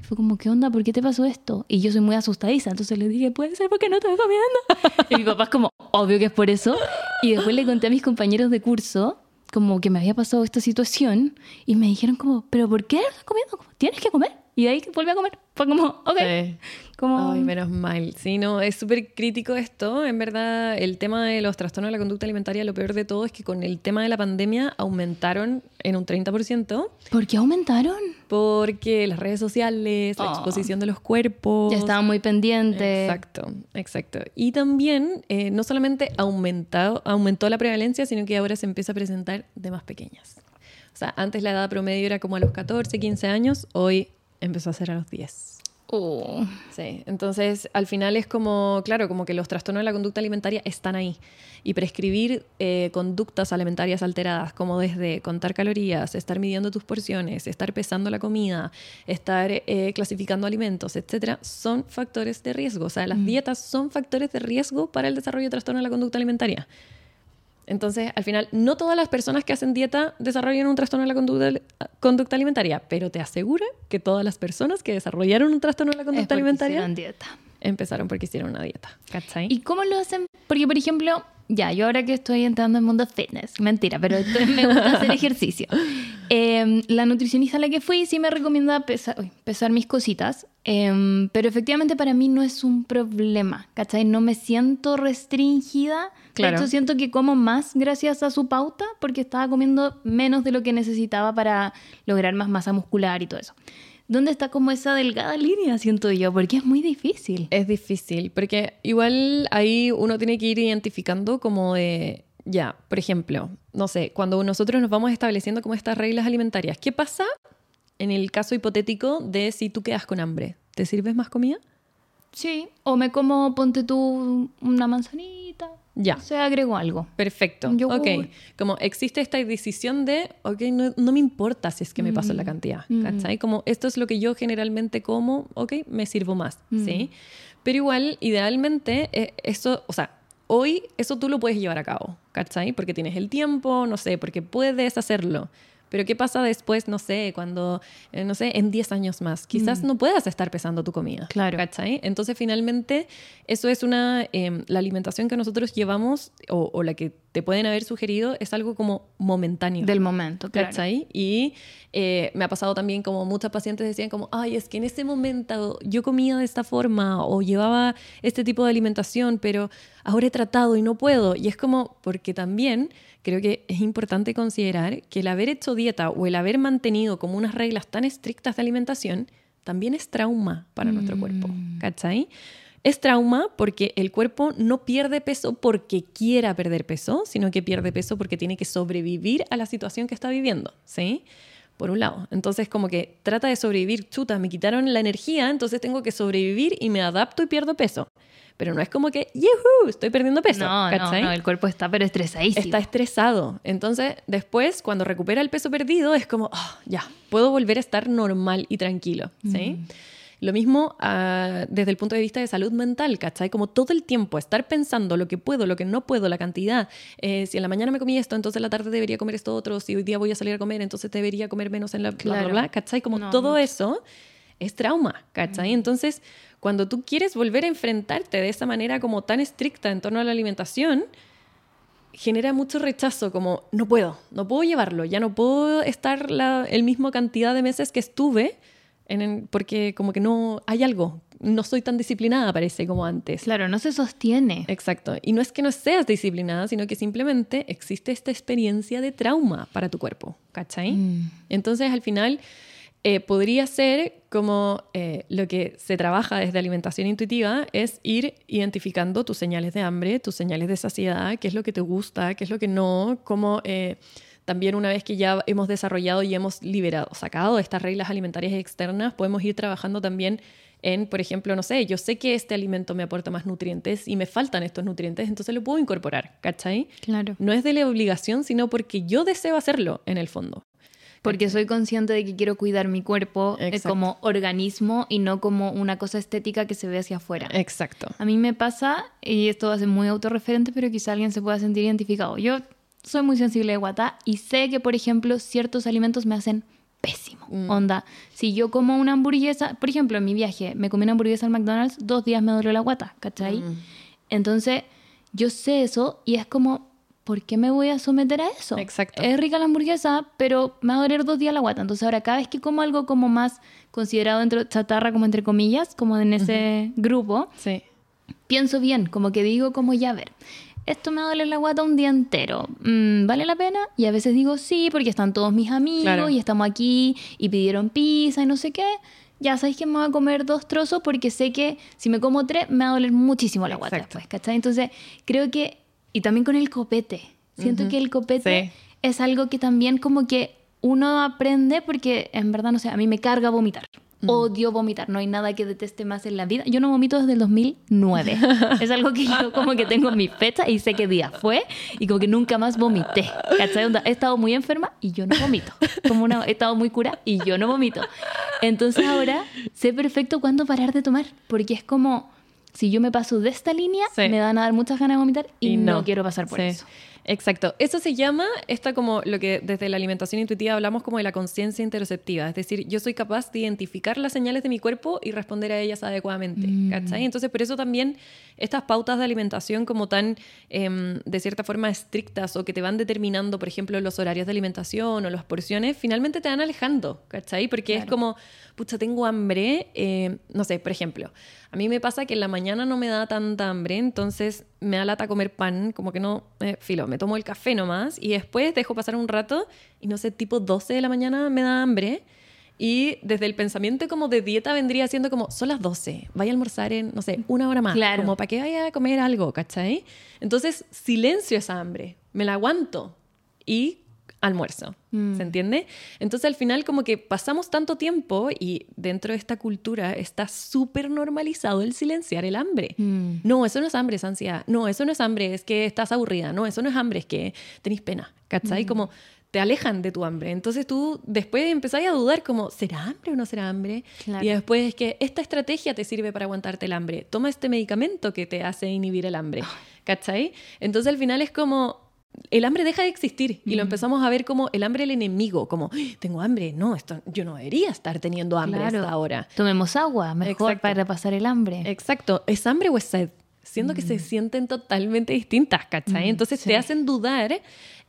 y fue como, ¿qué onda? ¿Por qué te pasó esto? Y yo soy muy asustadiza, entonces les dije, puede ser porque no estoy comiendo. y mi papá es como, obvio que es por eso. Y después le conté a mis compañeros de curso como que me había pasado esta situación y me dijeron como, pero ¿por qué no estás comiendo? Tienes que comer. Y de ahí volví a comer. Fue como, ok. Como... Ay, menos mal. Sí, no, es súper crítico esto. En verdad, el tema de los trastornos de la conducta alimentaria, lo peor de todo es que con el tema de la pandemia aumentaron en un 30%. ¿Por qué aumentaron? Porque las redes sociales, la ah. exposición de los cuerpos. Ya estaban muy pendientes. Exacto, exacto. Y también, eh, no solamente aumentado, aumentó la prevalencia, sino que ahora se empieza a presentar de más pequeñas. O sea, antes la edad promedio era como a los 14, 15 años, hoy empezó a ser a los 10. Oh. Sí, entonces al final es como, claro, como que los trastornos de la conducta alimentaria están ahí. Y prescribir eh, conductas alimentarias alteradas, como desde contar calorías, estar midiendo tus porciones, estar pesando la comida, estar eh, clasificando alimentos, etcétera, son factores de riesgo. O sea, las mm. dietas son factores de riesgo para el desarrollo de trastorno de la conducta alimentaria. Entonces, al final, no todas las personas que hacen dieta desarrollan un trastorno de la conducta, alimentaria, pero te asegura que todas las personas que desarrollaron un trastorno de la conducta alimentaria dieta. empezaron porque hicieron una dieta. ¿Cachai? ¿Y cómo lo hacen? Porque, por ejemplo, ya, yo ahora que estoy entrando en el mundo fitness, mentira, pero me gusta hacer ejercicio. Em, la nutricionista a la que fui sí me recomienda pesar, pesar mis cositas, em, pero efectivamente para mí no es un problema, ¿cachai? No me siento restringida Claro. De hecho, siento que como más gracias a su pauta porque estaba comiendo menos de lo que necesitaba para lograr más masa muscular y todo eso. ¿Dónde está como esa delgada línea, siento yo? Porque es muy difícil. Es difícil, porque igual ahí uno tiene que ir identificando como de, ya, por ejemplo, no sé, cuando nosotros nos vamos estableciendo como estas reglas alimentarias, ¿qué pasa en el caso hipotético de si tú quedas con hambre? ¿Te sirves más comida? Sí, o me como, ponte tú una manzanita. Ya. Se agregó algo. Perfecto. Yo, ok. Como existe esta decisión de, ok, no, me importa si es que me paso la mm. cantidad. Mm. ¿Cachai? Como esto es lo que yo generalmente como, ok, me sirvo más. Mm. ¿Sí? Pero igual, idealmente, eh, eso, o sea, hoy eso tú lo puedes llevar a cabo. ¿Cachai? Porque tienes el tiempo, no sé, porque puedes hacerlo. Pero ¿qué pasa después, no sé, cuando, eh, no sé, en 10 años más? Quizás mm. no puedas estar pesando tu comida. Claro. ¿Cachai? Entonces, finalmente, eso es una, em, la alimentación que nosotros llevamos o, la que te pueden haber sugerido es algo como momentáneo. Del momento, claro. ¿Cachai? Y eh, me ha pasado también como muchas pacientes decían como, ay, es que en ese momento yo comía de esta forma o llevaba este tipo de alimentación, pero ahora he tratado y no puedo. Y es como, porque también creo que es importante considerar que el haber hecho dieta o el haber mantenido como unas reglas tan estrictas de alimentación también es trauma para nuestro cuerpo, mm. ¿cachai? Es trauma porque el cuerpo no pierde peso porque quiera perder peso, sino que pierde peso porque tiene que sobrevivir a la situación que está viviendo, ¿sí? Por un lado. Entonces, como que trata de sobrevivir, chuta, me quitaron la energía, entonces tengo que sobrevivir y me adapto y pierdo peso pero no es como que, ¡yuhu! Estoy perdiendo peso. No, no, no, el cuerpo está pero estresadísimo. Está estresado. Entonces, después, cuando recupera el peso perdido, es como, oh, ya, puedo volver a estar normal y tranquilo, ¿sí? Mm. Lo mismo ah, desde el punto de vista de salud mental, ¿cachai? Como todo el tiempo estar pensando lo que puedo, lo que no puedo, la cantidad. Eh, si en la mañana me comí esto, entonces en la tarde debería comer esto otro. Si hoy día voy a salir a comer, entonces debería comer menos en la... Claro. Bla, bla, ¿cachai? Como todo eso es trauma, ¿cachai? Entonces, cuando tú quieres volver a enfrentarte de esa manera como tan estricta en torno a la alimentación, genera mucho rechazo, como no puedo, no puedo llevarlo, ya no puedo estar la el mismo cantidad de meses que estuve, en, porque como que no hay algo, no soy tan disciplinada, parece, como antes. Claro, no se sostiene. Exacto. Y no es que no seas disciplinada, sino que simplemente existe esta experiencia de trauma para tu cuerpo, ¿cachai? Mm. Entonces, al final, eh, podría ser como eh, lo que se trabaja desde alimentación intuitiva es ir identificando tus señales de hambre, tus señales de saciedad, qué es lo que te gusta, qué es lo que no, cómo... Eh, también una vez que ya hemos desarrollado y hemos liberado, sacado estas reglas alimentarias externas, podemos ir trabajando también en, por ejemplo, no sé, yo sé que este alimento me aporta más nutrientes y me faltan estos nutrientes, entonces lo puedo incorporar, ¿cachai? Claro. No es de la obligación, sino porque yo deseo hacerlo en el fondo. Porque soy consciente de que quiero cuidar mi cuerpo eh, Exacto. como organismo y no como una cosa estética que se ve hacia afuera. Exacto. A mí me pasa, y esto va a ser muy autorreferente, pero quizá alguien se pueda sentir identificado. Yo soy muy sensible de guata y sé que, por ejemplo, ciertos alimentos me hacen pésimo. Mm. Onda, si yo como una hamburguesa, por ejemplo, en mi viaje, me comí una hamburguesa al McDonald's, dos días me dolió la guata, ¿cachai? Mm. Entonces, yo sé eso y es como, ¿por qué me voy a someter a eso? Exacto. Es rica la hamburguesa, pero me va a doler dos días la guata. Entonces, ahora cada vez que como algo como más considerado dentro chatarra, como entre comillas, como en ese grupo, Sí. pienso bien, como que digo como ya a ver, esto me va a doler la guata un día entero, Mm, ¿vale la pena? Y a veces digo sí, porque están todos mis amigos Claro. y estamos aquí y pidieron pizza y no sé qué. Ya sabéis que me voy a comer dos trozos porque sé que si me como tres me va a doler muchísimo la guata Exacto. después, ¿cachai? Entonces creo que, y también con el copete, siento Ujú. que el copete Sí. es algo que también como que uno aprende porque en verdad, no sé, a mí me carga vomitar. Mm. Odio vomitar, no hay nada que deteste más en la vida. Yo no vomito desde el 2009. es algo que yo como que tengo en mi fecha y sé qué día fue y como que nunca más vomité. ¿Cachai? He estado muy enferma y yo no vomito. Como una, he estado muy cura y yo no vomito. Entonces ahora sé perfecto cuándo parar de tomar porque es como... Si yo me paso de esta línea, Sí. me van a dar muchas ganas de vomitar y, no. quiero pasar por Sí. eso. Exacto. Eso se llama, esta como lo que desde la alimentación intuitiva hablamos como de la conciencia interoceptiva. Es decir, yo soy capaz de identificar las señales de mi cuerpo y responder a ellas adecuadamente. Mm. ¿cachai? Entonces, por eso también estas pautas de alimentación como tan, em, de cierta forma, estrictas o que te van determinando, por ejemplo, los horarios de alimentación o las porciones, finalmente te van alejando, ¿cachai? Porque es como, pucha, tengo hambre, eh, no sé, por ejemplo, a mí me pasa que en la mañana no me da tanta hambre, entonces me da lata comer pan, como que no, eh, filo, me tomo el café nomás y después dejo pasar un rato y no sé, tipo 12 de la mañana me da hambre. Y desde el pensamiento como de dieta vendría siendo como, son las 12, vaya a almorzar en, no sé, una hora más. Claro. Como para que vaya a comer algo, ¿cachai? Entonces, silencio esa hambre, me la aguanto y almuerzo, Mm. ¿se entiende? Entonces al final como que pasamos tanto tiempo y dentro de esta cultura está súper normalizado el silenciar el hambre. Mm. No, eso no es hambre, es ansiedad. No, eso no es hambre, es que estás aburrida. No, eso no es hambre, es que tenés pena. ¿Cachai? Como te alejan de tu hambre. Entonces tú después empezás a dudar como, ¿será hambre o no será hambre? Claro. Y después es que esta estrategia te sirve para aguantarte el hambre. Toma este medicamento que te hace inhibir el hambre. ¿Cachai? Entonces al final es como... El hambre deja de existir y lo empezamos a ver como el hambre el enemigo, como "Ay, tengo hambre, no, esto yo no debería estar teniendo hambre Claro. hasta ahora. Tomemos agua, mejor Exacto. para pasar el hambre. Exacto, ¿es hambre o es sed? Siendo que se sienten totalmente distintas, ¿cachai? Mm, Entonces sí. te hacen dudar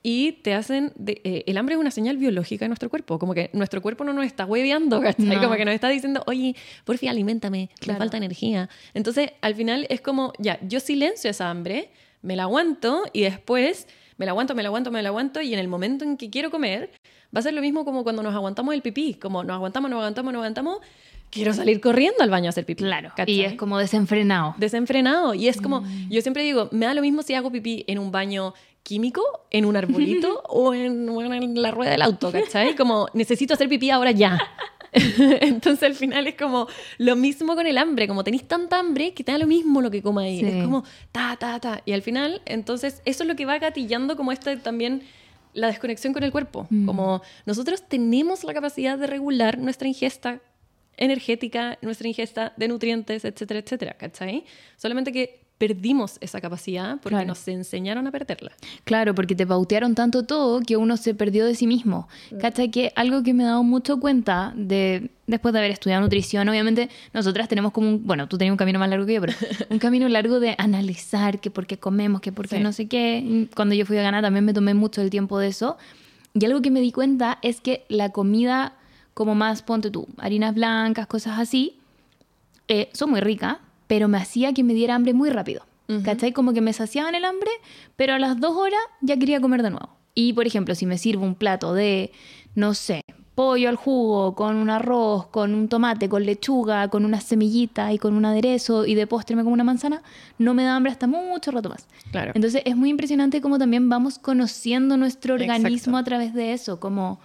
y te hacen... de- eh, el hambre es una señal biológica de nuestro cuerpo, como que nuestro cuerpo no nos está hueveando, ¿cachai? No. Como que nos está diciendo, oye, por fin aliméntame, Claro. me falta energía. Entonces al final es como, ya, yo silencio esa hambre, me la aguanto y después me la aguanto, me la aguanto, me la aguanto y en el momento en que quiero comer va a ser lo mismo como cuando nos aguantamos el pipí, como nos aguantamos, nos aguantamos, nos aguantamos, quiero salir corriendo al baño a hacer pipí. Claro. ¿cachai? Y es como desenfrenado. desenfrenado. Y es como, Mm. yo siempre digo, me da lo mismo si hago pipí en un baño químico, en un arbolito o en, en la rueda del auto, ¿cachai? Como, necesito hacer pipí ahora ya. Entonces al final es como lo mismo con el hambre, como tenéis tanta hambre que te da lo mismo lo que comáis. Sí. Es como ta, ta, ta. Y al final, entonces, eso es lo que va gatillando como esta también la desconexión con el cuerpo. Mm. Como nosotros tenemos la capacidad de regular nuestra ingesta energética, nuestra ingesta de nutrientes, etcétera, etcétera, ¿cachai? Solamente que perdimos esa capacidad porque Claro. nos enseñaron a perderla. Claro, porque te pautearon tanto todo que uno se perdió de sí mismo. ¿Cachai? Que algo que me he dado mucho cuenta de después de haber estudiado nutrición, obviamente nosotras tenemos como un, bueno, tú tenías un camino más largo que yo, pero un camino largo de analizar que por qué comemos, que por qué Sí. no sé qué. Cuando yo fui a Ghana también me tomé mucho el tiempo de eso. Y algo que me di cuenta es que la comida como más, ponte tú, harinas blancas, cosas así, eh, son muy ricas, pero me hacía que me diera hambre muy rápido. Ujú. ¿Cachai? Como que me saciaban el hambre, pero a las dos horas ya quería comer de nuevo. Y, por ejemplo, si me sirvo un plato de, no sé, pollo al jugo, con un arroz, con un tomate, con lechuga, con unas semillitas y con un aderezo y de postre me como una manzana, no me da hambre hasta mucho rato más. Claro. Entonces es muy impresionante cómo también vamos conociendo nuestro Exacto. organismo a través de eso, como,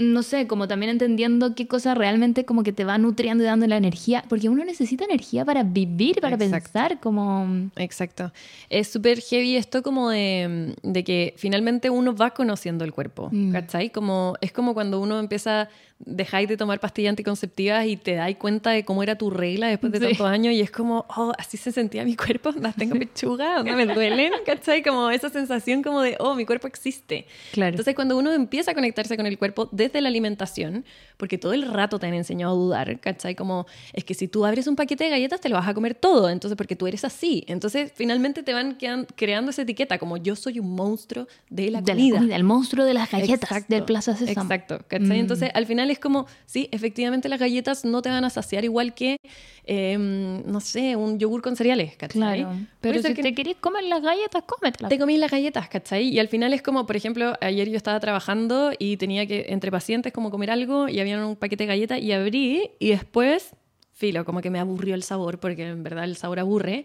no sé, como también entendiendo qué cosa realmente como que te va nutriendo y dando la energía, porque uno necesita energía para vivir, para Exacto. pensar, como... Exacto. Es súper heavy esto como de, de que finalmente uno va conociendo el cuerpo, Mm. ¿cachai? Como, es como cuando uno empieza, dejáis de tomar pastillas anticonceptivas y te dais cuenta de cómo era tu regla después de Sí. tantos años y es como, oh, así se sentía mi cuerpo, las tengo pechuga, no me duelen, ¿cachai? Como esa sensación como de, oh, mi cuerpo existe. Claro. Entonces, cuando uno empieza a conectarse con el cuerpo desde la alimentación, porque todo el rato te han enseñado a dudar, ¿cachai? Como es que si tú abres un paquete de galletas, te lo vas a comer todo, entonces, porque tú eres así. Entonces, finalmente te van creando esa etiqueta, como yo soy un monstruo de la de comida. la comida, el monstruo de las galletas Exacto, del Plaza Sésamo. Exacto, ¿cachai? Mm. Entonces, al final es como, sí, efectivamente las galletas no te van a saciar igual que, eh, no sé, un yogur con cereales, ¿cachai? Claro, pero si que- te querés comer las galletas, cómetelas. te comí las galletas, ¿cachai? Y al final es como, por ejemplo, ayer yo estaba trabajando y tenía que, entre pacientes, como comer algo y había un paquete de galletas y abrí y después, filo, como que me aburrió el sabor, porque en verdad el sabor aburre.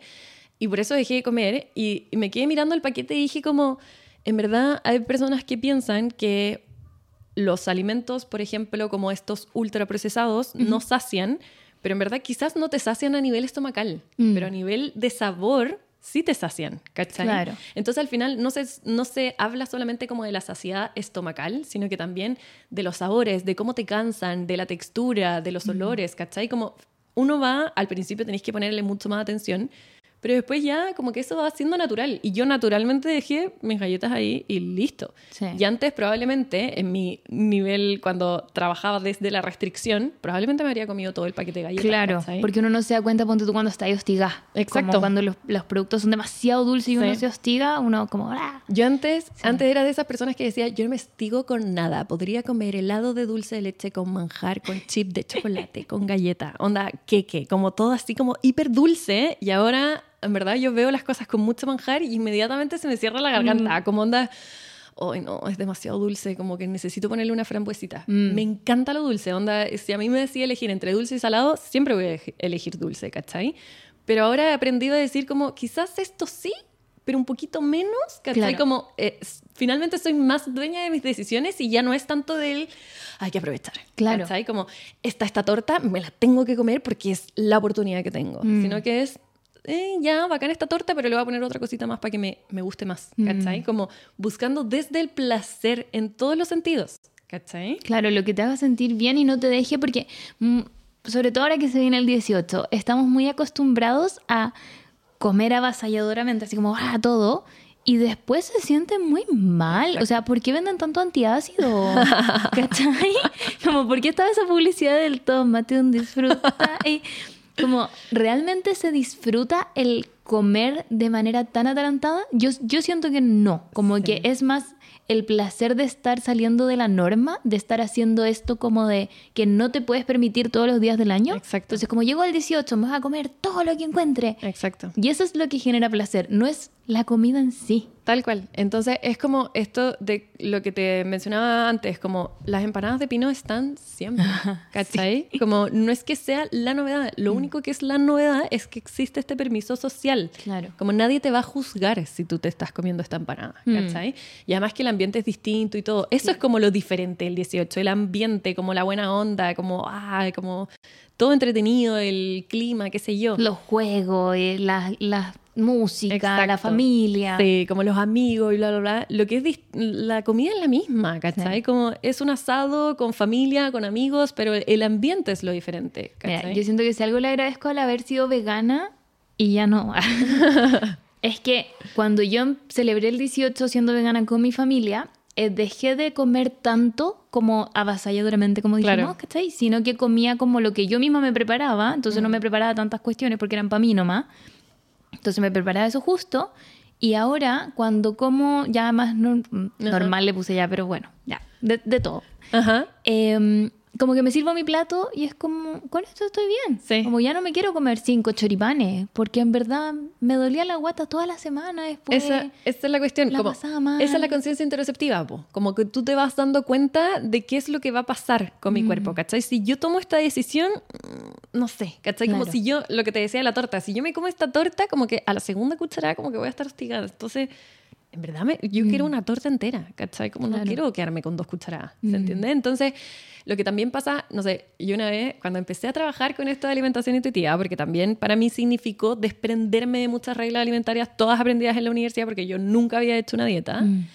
Y por eso dejé de comer y y me quedé mirando el paquete y dije como, en verdad hay personas que piensan que los alimentos, por ejemplo, como estos ultraprocesados, no sacian, pero en verdad quizás no te sacian a nivel estomacal, Mm. pero a nivel de sabor sí te sacian, ¿cachai? Claro. Entonces al final no se, no se habla solamente como de la saciedad estomacal, sino que también de los sabores, de cómo te cansan, de la textura, de los olores, ¿cachai? Como uno va, al principio tenéis que ponerle mucho más atención, pero después ya como que eso va siendo natural. Y yo naturalmente dejé mis galletas ahí y listo. Sí. Y antes probablemente, en mi nivel, cuando trabajaba desde la restricción, probablemente me habría comido todo el paquete de galletas. Claro, porque uno no se da cuenta, ponte tú, cuando está ahí hostigada. Exacto. Como cuando los, los productos son demasiado dulces y uno se hostiga, uno como... ¡ah! Yo antes, antes era de esas personas que decía, yo no me estigo con nada. Podría comer helado de dulce de leche con manjar, con chip de chocolate, con galleta, onda queque, como todo así como hiper dulce. Y ahora, en verdad, yo veo las cosas con mucho manjar y inmediatamente se me cierra la garganta, como onda... Ay, no, es demasiado dulce, como que necesito ponerle una frambuesita. Mm. Me encanta lo dulce, onda, si a mí me decía elegir entre dulce y salado, siempre voy a eleg- elegir dulce, ¿cachai? Pero ahora he aprendido a decir como, quizás esto sí, pero un poquito menos, ¿cachai? Claro. Como, eh, finalmente soy más dueña de mis decisiones y ya no es tanto del, hay que aprovechar, Claro. ¿cachai? Como, esta, esta torta me la tengo que comer porque es la oportunidad que tengo, Mm. sino que es, eh, ya, bacán esta torta, pero le voy a poner otra cosita más para que me, me guste más, ¿cachai? Mm. Como buscando desde el placer en todos los sentidos, ¿cachai? Claro, lo que te haga sentir bien y no te deje, porque mm, sobre todo ahora que se viene el 18, estamos muy acostumbrados a comer avasalladoramente, así como, ah, todo. Y después se siente muy mal. O sea, ¿por qué venden tanto antiácido? ¿Cachai? Como, ¿por qué estaba esa publicidad del tomate un disfruta? Y como, ¿realmente se disfruta el comer de manera tan atarantada? Yo, yo siento que no. Como Sí. que es más el placer de estar saliendo de la norma, de estar haciendo esto como de que no te puedes permitir todos los días del año. Exacto. Entonces, como llego al 18, me voy a comer todo lo que encuentre. Exacto. Y eso es lo que genera placer, no es la comida en sí. Tal cual. Entonces es como esto de lo que te mencionaba antes, como las empanadas de pino están siempre, ¿cachai? Como no es que sea la novedad, lo único que es la novedad es que existe este permiso social. Claro. Como nadie te va a juzgar si tú te estás comiendo esta empanada, Mm. ¿cachai? Y además que el ambiente es distinto y todo. Eso es como lo diferente el 18, el ambiente, como la buena onda, como, ah, como todo entretenido, el clima, qué sé yo. Los juegos, eh, la, la música, Exacto. la familia. Sí, como los amigos y bla, bla, bla. Lo que es la comida es la misma, ¿cachai? Sí. Como es un asado con familia, con amigos, pero el ambiente es lo diferente, Mira, yo siento que si algo le agradezco al haber sido vegana y ya no. es que cuando yo celebré el 18 siendo vegana con mi familia, eh, dejé de comer tanto como avasalladoramente, como dijimos, Claro. ¿cachai? Sino que comía como lo que yo misma me preparaba, entonces no me preparaba tantas cuestiones porque eran para mí nomás. Entonces me preparaba eso justo. Y ahora, cuando como ya más nor- normal le puse ya, pero bueno, ya, de, de todo. Ajá. Em, como que me sirvo mi plato y es como, con esto estoy bien. Sí. Como ya no me quiero comer cinco choripanes, porque en verdad me dolía la guata toda la semana después. Esa, esa es la cuestión. la como, esa es la conciencia interoceptiva, po. como que tú te vas dando cuenta de qué es lo que va a pasar con mi cuerpo, Mm. ¿cachai? Si yo tomo esta decisión, mm, no sé, ¿cachai? Como Claro. si yo, lo que te decía de la torta, si yo me como esta torta, como que a la segunda cucharada como que voy a estar hostigada. Entonces, en verdad, me- yo quiero una torta entera, ¿cachai? Como no Mm. Claro. quiero quedarme con dos cucharadas, ¿se Mm. entiende? Entonces, lo que también pasa, no sé, yo una vez, cuando empecé a trabajar con esto de alimentación intuitiva, porque también para mí significó desprenderme de muchas reglas alimentarias, todas aprendidas en la universidad, porque yo nunca había hecho una dieta. Mm.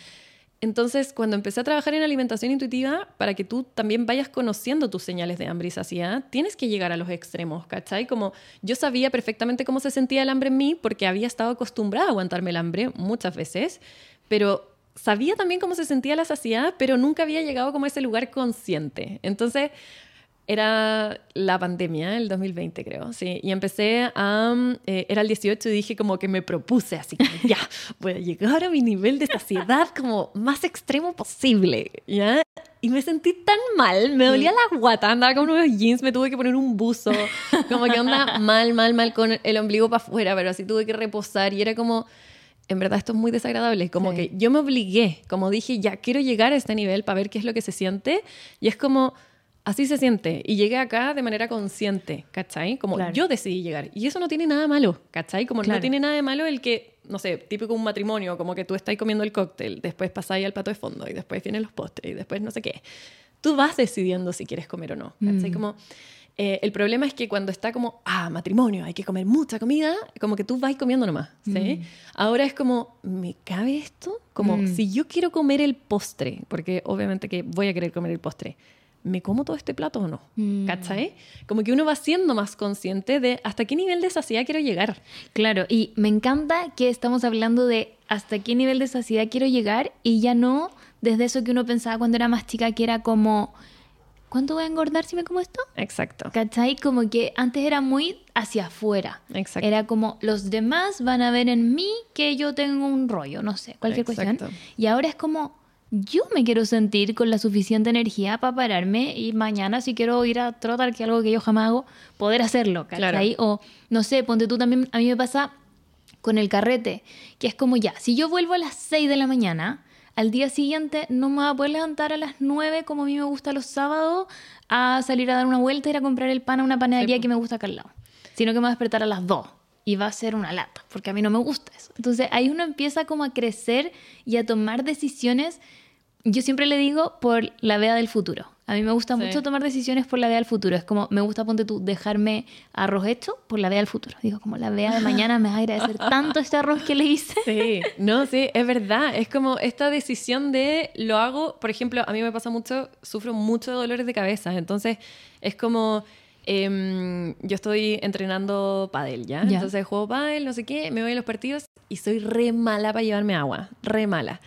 Entonces, cuando empecé a trabajar en alimentación intuitiva, para que tú también vayas conociendo tus señales de hambre y saciedad, tienes que llegar a los extremos, ¿cachai? Como yo sabía perfectamente cómo se sentía el hambre en mí porque había estado acostumbrada a aguantarme el hambre muchas veces, pero sabía también cómo se sentía la saciedad, pero nunca había llegado como a ese lugar consciente. Entonces, era la pandemia, el 2020 creo, sí. Y empecé a... mm, eh, era el 18 y dije como que me propuse así, como, ya, voy a llegar a mi nivel de saciedad como más extremo posible, ¿ya? Y me sentí tan mal, me dolía la guata, andaba con unos jeans, me tuve que poner un buzo, como que onda mal, mal, mal con el ombligo para afuera, pero así tuve que reposar y era como... En verdad esto es muy desagradable, como Sí. que yo me obligué, como dije, ya quiero llegar a este nivel para ver qué es lo que se siente y es como, así se siente. Y llegué acá de manera consciente, ¿cachai? Como Claro. yo decidí llegar. Y eso no tiene nada malo, ¿cachai? Como Claro. no tiene nada de malo el que, no sé, típico un matrimonio, como que tú estás comiendo el cóctel, después pasáis al plato de fondo y después vienen los postres y después no sé qué. Tú vas decidiendo si quieres comer o no, ¿cachai? Mm. Como... eh, el problema es que cuando está como, ah, matrimonio, hay que comer mucha comida, como que tú vas comiendo nomás, ¿sí? Ahora es como, ¿me cabe esto? Como, Mm. si yo quiero comer el postre, porque obviamente que voy a querer comer el postre, ¿me como todo este plato o no? Mm. ¿Cachai? Como que uno va siendo más consciente de hasta qué nivel de saciedad quiero llegar. Claro, y me encanta que estamos hablando de hasta qué nivel de saciedad quiero llegar y ya no desde eso que uno pensaba cuando era más chica, que era como, ¿cuánto voy a engordar si me como esto? Exacto. ¿Cachai? Como que antes era muy hacia afuera. Exacto. Era como los demás van a ver en mí que yo tengo un rollo, no sé, cualquier Exacto. cuestión. Y ahora es como yo me quiero sentir con la suficiente energía para pararme y mañana si quiero ir a trotar, que es algo que yo jamás hago, poder hacerlo, ¿cachai? O no sé, ponte tú también, a mí me pasa con el carrete, que es como ya, si yo vuelvo a las 6 de la mañana, al día siguiente no me voy a poder levantar a las 9 como a mí me gusta los sábados a salir a dar una vuelta y ir a comprar el pan a una panadería Sí, que me gusta acá al lado, sino que me voy a despertar a las 2 y va a ser una lata, porque a mí no me gusta eso. Entonces ahí uno empieza como a crecer y a tomar decisiones, yo siempre le digo, por la vea del futuro. A mí me gusta Sí. mucho tomar decisiones por la vea del futuro. Es como, me gusta, ponte tú, dejarme arroz hecho por la vea del futuro. Digo, como la vea de mañana me va a agradecer tanto este arroz que le hice. Sí, no, sí, es verdad. Es como esta decisión de lo hago, por ejemplo, a mí me pasa mucho, sufro mucho de dolores de cabeza. Entonces, es como. Em, yo estoy entrenando pádel, ¿ya? Ya. Entonces juego pádel, no sé qué, me voy a los partidos y soy re mala para llevarme agua, re mala.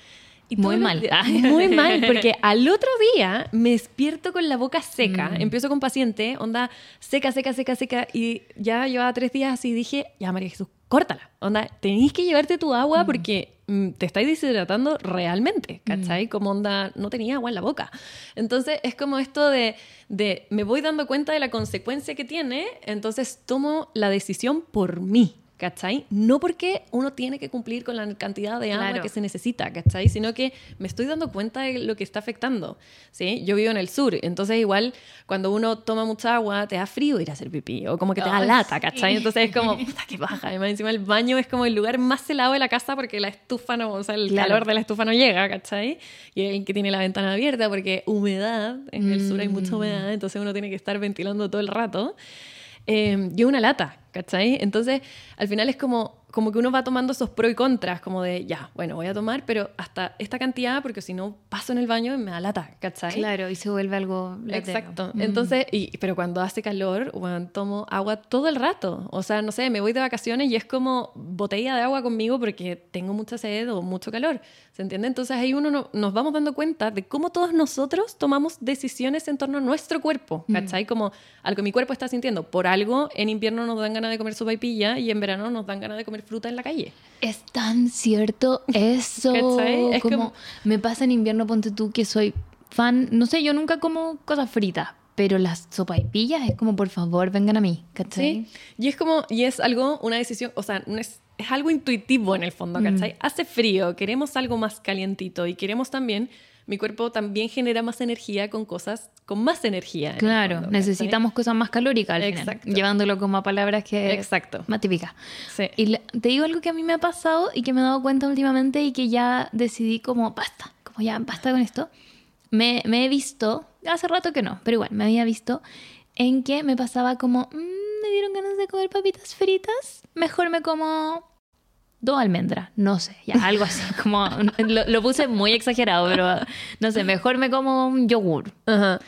Y Muy mal. días- Muy mal, porque al otro día me despierto con la boca seca. Mm. Empiezo con paciente, onda seca, seca, seca, seca. Y ya llevaba tres días así y dije, ya María Jesús, córtala. Onda, tenéis que llevarte tu agua porque mm, te estáis deshidratando realmente, ¿cachai? Como onda, no tenía agua en la boca. Entonces es como esto de, de me voy dando cuenta de la consecuencia que tiene, entonces tomo la decisión por mí. ¿Cachai? No porque uno tiene que cumplir con la cantidad de agua Claro. que se necesita, ¿cachai? Sino que me estoy dando cuenta de lo que está afectando, ¿sí? Yo vivo en el sur, entonces igual cuando uno toma mucha agua te da frío ir a hacer pipí o como que te da lata, sí. ¿cachai? Entonces es como, puta, qué baja. Además encima el baño es como el lugar más helado de la casa porque la estufa no, o sea, el Claro. calor de la estufa no llega, ¿cachai? Y el que tiene la ventana abierta porque humedad, en el sur hay mucha humedad, entonces uno tiene que estar ventilando todo el rato. Eh, yo una lata, ¿cachai? Entonces, al final es como, como que uno va tomando esos pros y contras, como de, ya, bueno, voy a tomar, pero hasta esta cantidad, porque si no paso en el baño y me da lata, ¿cachai? Claro, y se vuelve algo... latero. Exacto. Mm. Entonces, y, pero cuando hace calor, bueno, tomo agua todo el rato. O sea, no sé, me voy de vacaciones y es como botella de agua conmigo porque tengo mucha sed o mucho calor. ¿Se entiende? Entonces ahí uno no- nos vamos dando cuenta de cómo todos nosotros tomamos decisiones en torno a nuestro cuerpo. ¿Cachai? Como algo que mi cuerpo está sintiendo. Por algo, en invierno nos dan ganas de comer sopa y pilla y en verano nos dan ganas de comer fruta en la calle. Es tan cierto eso. ¿Cachai? Es como, me pasa en invierno, ponte tú que soy fan, no sé, yo nunca como cosas fritas, pero las sopaipillas es como, por favor, vengan a mí, ¿cachai? ¿Sí? Y es como, y es algo, una decisión, o sea, no es, es algo intuitivo en el fondo, Mm. ¿cachai? Hace frío, queremos algo más calientito y queremos también, mi cuerpo también genera más energía con cosas con más energía. en Claro, fondo, necesitamos cosas más calóricas al final, Exacto. llevándolo como a palabras que Exacto. más típicas. Sí. Y te digo algo que a mí me ha pasado y que me he dado cuenta últimamente y que ya decidí como basta, como ya basta con esto. Me, me he visto, hace rato que no, pero igual, me había visto en que me pasaba como, "Mm, me dieron ganas de comer papitas fritas, mejor me como dos almendras, no sé, ya algo así, como lo, lo puse muy exagerado, pero no sé, mejor me como un yogur. Ajá.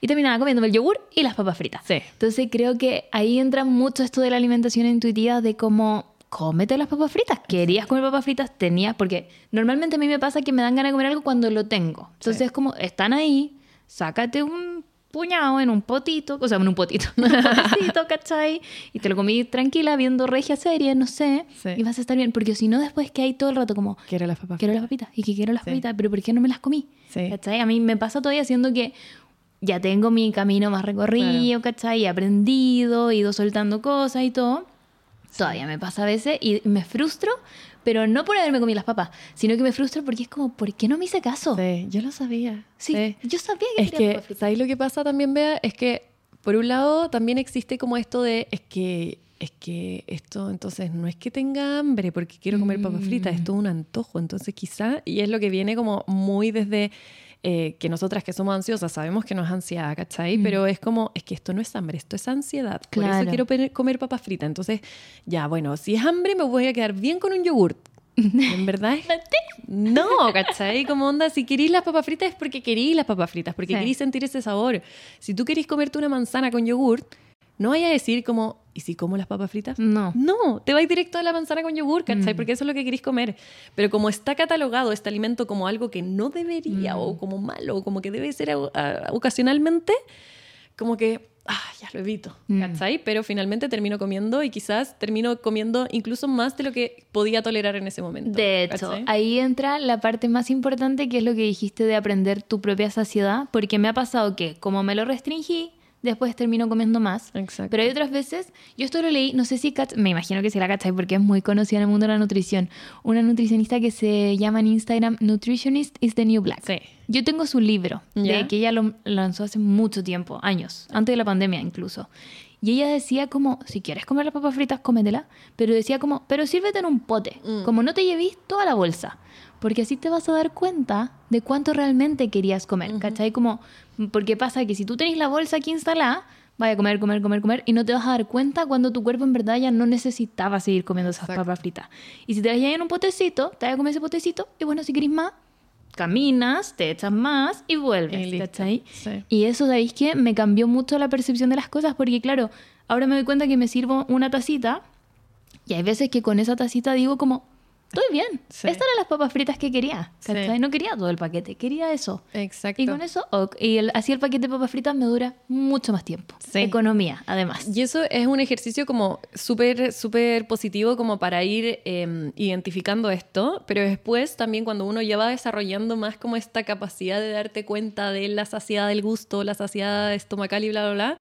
Y terminaba comiéndome el yogur y las papas fritas. Sí. Entonces creo que ahí entra mucho esto de la alimentación intuitiva de cómo cómete las papas fritas. Querías comer papas fritas, tenías, porque normalmente a mí me pasa que me dan ganas de comer algo cuando lo tengo. Entonces Sí. es como, están ahí, sácate un puñado en un potito, o sea, en un potito, en un potecito, ¿cachai? Y te lo comí tranquila viendo regia serie, no sé, Sí. y vas a estar bien. Porque si no, después que hay todo el rato como, Quiero las papas. quiero las papitas y que quiero las Sí. papitas, pero ¿por qué no me las comí? Sí. ¿Cachai? A mí me pasa todavía haciendo que ya tengo mi camino más recorrido, ¿cachai? He aprendido, he ido soltando cosas y todo. Todavía me pasa a veces y me frustro, pero no por haberme comido las papas, sino que me frustro porque es como, ¿por qué no me hice caso? Sí, yo lo sabía. Sí, yo sabía que Es que, papas fritas. ¿sabéis lo que pasa también, Bea? Es que, por un lado, también existe como esto de, es que, es que esto, entonces, no es que tenga hambre porque quiero comer papas fritas, Mm. es todo un antojo. Entonces, quizá, y es lo que viene como muy desde eh, que nosotras que somos ansiosas sabemos que no es ansiedad, ¿cachai? Pero es como, es que esto no es hambre, esto es ansiedad. Por Mm. Claro. eso quiero comer papas fritas. Entonces, ya, bueno, si es hambre, me voy a quedar bien con un yogurt. En verdad es no, ¿cachai? Como onda, si querís las papas fritas es porque querís las papas fritas, porque Sí. querís sentir ese sabor. Si tú querís comerte una manzana con yogur, no vayas a decir como, ¿y si como las papas fritas? No. No, te vais directo a la manzana con yogur, ¿cachai? Mm. Porque eso es lo que querís comer. Pero como está catalogado este alimento como algo que no debería Mm. o como malo o como que debe ser a- ocasionalmente, como que, ah, ya lo evito, Mm. ¿cachai? Pero finalmente termino comiendo y quizás termino comiendo incluso más de lo que podía tolerar en ese momento. De hecho, ¿cachai? ahí entra la parte más importante que es lo que dijiste de aprender tu propia saciedad, porque me ha pasado que como me lo restringí, después termino comiendo más. Exacto. Pero hay otras veces, yo esto lo leí, no sé si, cach- me imagino que sí la cachai porque es muy conocida en el mundo de la nutrición, una nutricionista que se llama en Instagram Nutritionist is the New Black. Sí. Yo tengo su libro, de que ella lo lanzó hace mucho tiempo, años, antes de la pandemia incluso. Y ella decía como, si quieres comer las papas fritas, cómetela, pero decía como, pero sírvete en un pote, Mm. como no te lleves toda la bolsa, porque así te vas a dar cuenta de cuánto realmente querías comer, ¿cachai? Como, porque pasa que si tú tenés la bolsa aquí instalada, vaya a comer, comer, comer, comer, y no te vas a dar cuenta cuando tu cuerpo en verdad ya no necesitaba seguir comiendo esas Exacto. papas fritas. Y si te las en un potecito, te vas a comer ese potecito, y bueno, si querés más, caminas, te echas más y vuelves, Y. ¿cachai? Sí. Y eso, ¿sabéis qué? Me cambió mucho la percepción de las cosas porque, claro, ahora me doy cuenta que me sirvo una tacita y hay veces que con esa tacita digo como, estoy bien. Sí. Estas eran las papas fritas que quería. No quería todo el paquete, quería eso. Exacto. Y con eso, ok. y el- así el paquete de papas fritas me dura mucho más tiempo. Sí. Economía, además. Y eso es un ejercicio como súper, súper positivo como para ir eh, identificando esto, pero después también cuando uno ya va desarrollando más como esta capacidad de darte cuenta de la saciedad del gusto, la saciedad estomacal y bla, bla, bla,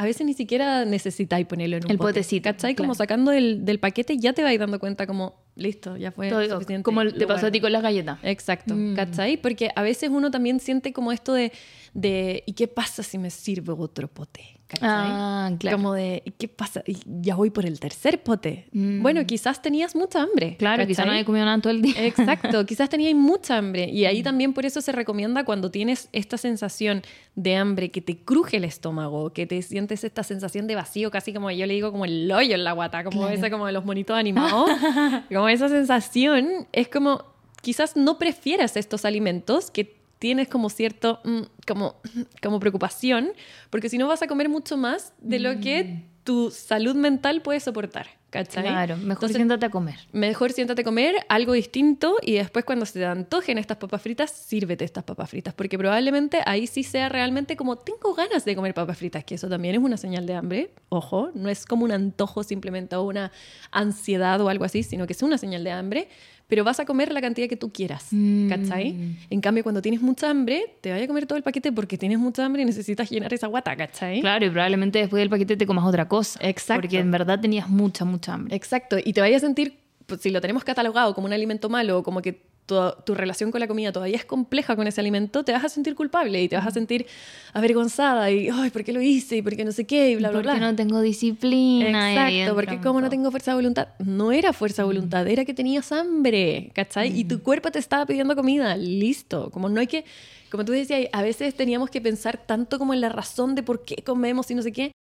a veces ni siquiera necesitáis ponerlo en un El pote, potecito, ¿cachai? Como sacando del, del paquete ya te vais dando cuenta como, listo, ya fue Todo- suficiente. como te pasó a ti con las galletas. Exacto, Mm. ¿cachai? Porque a veces uno también siente como esto de, de ¿y qué pasa si me sirve otro pote? Ah, claro. Como de, ¿qué pasa? Ya voy por el tercer pote. Mm. Bueno, quizás tenías mucha hambre. Claro, quizá no había comido nada todo el día. Exacto, quizás tenías mucha hambre. Y ahí también por eso se recomienda cuando tienes esta sensación de hambre, que te cruje el estómago, que te sientes esta sensación de vacío, casi como yo le digo como el hoyo en la guata, como Claro. esa como de los monitos animados. como esa sensación es como, quizás no prefieras estos alimentos que tienes como cierto, mm, como, como preocupación, porque si no vas a comer mucho más de lo que tu salud mental puede soportar. ¿Cachai? Claro, mejor Entonces, siéntate a comer. Mejor siéntate a comer algo distinto y después cuando se te antojen estas papas fritas, sírvete estas papas fritas, porque probablemente ahí sí sea realmente como tengo ganas de comer papas fritas, que eso también es una señal de hambre, ojo, no es como un antojo simplemente o una ansiedad o algo así, sino que es una señal de hambre, pero vas a comer la cantidad que tú quieras, Mm. ¿cachai? En cambio, cuando tienes mucha hambre, te vaya a comer todo el paquete porque tienes mucha hambre y necesitas llenar esa guata, ¿cachai? Claro, y probablemente después del paquete te comas otra cosa. Exacto. Porque en verdad tenías mucha, mucha hambre. Exacto, y te vayas a sentir, pues, si lo tenemos catalogado como un alimento malo, o como que tu, tu relación con la comida todavía es compleja con ese alimento, te vas a sentir culpable y te vas a sentir avergonzada y, ay, ¿por qué lo hice? Y ¿por qué no sé qué? Y bla, bla, porque bla. no tengo disciplina. Exacto, porque entran como no tengo fuerza de voluntad, no era fuerza de voluntad, era que tenías hambre, ¿cachai? Y tu cuerpo te estaba pidiendo comida, listo. Como no hay que, como tú decías, a veces teníamos que pensar tanto como en la razón de por qué comemos y no sé qué.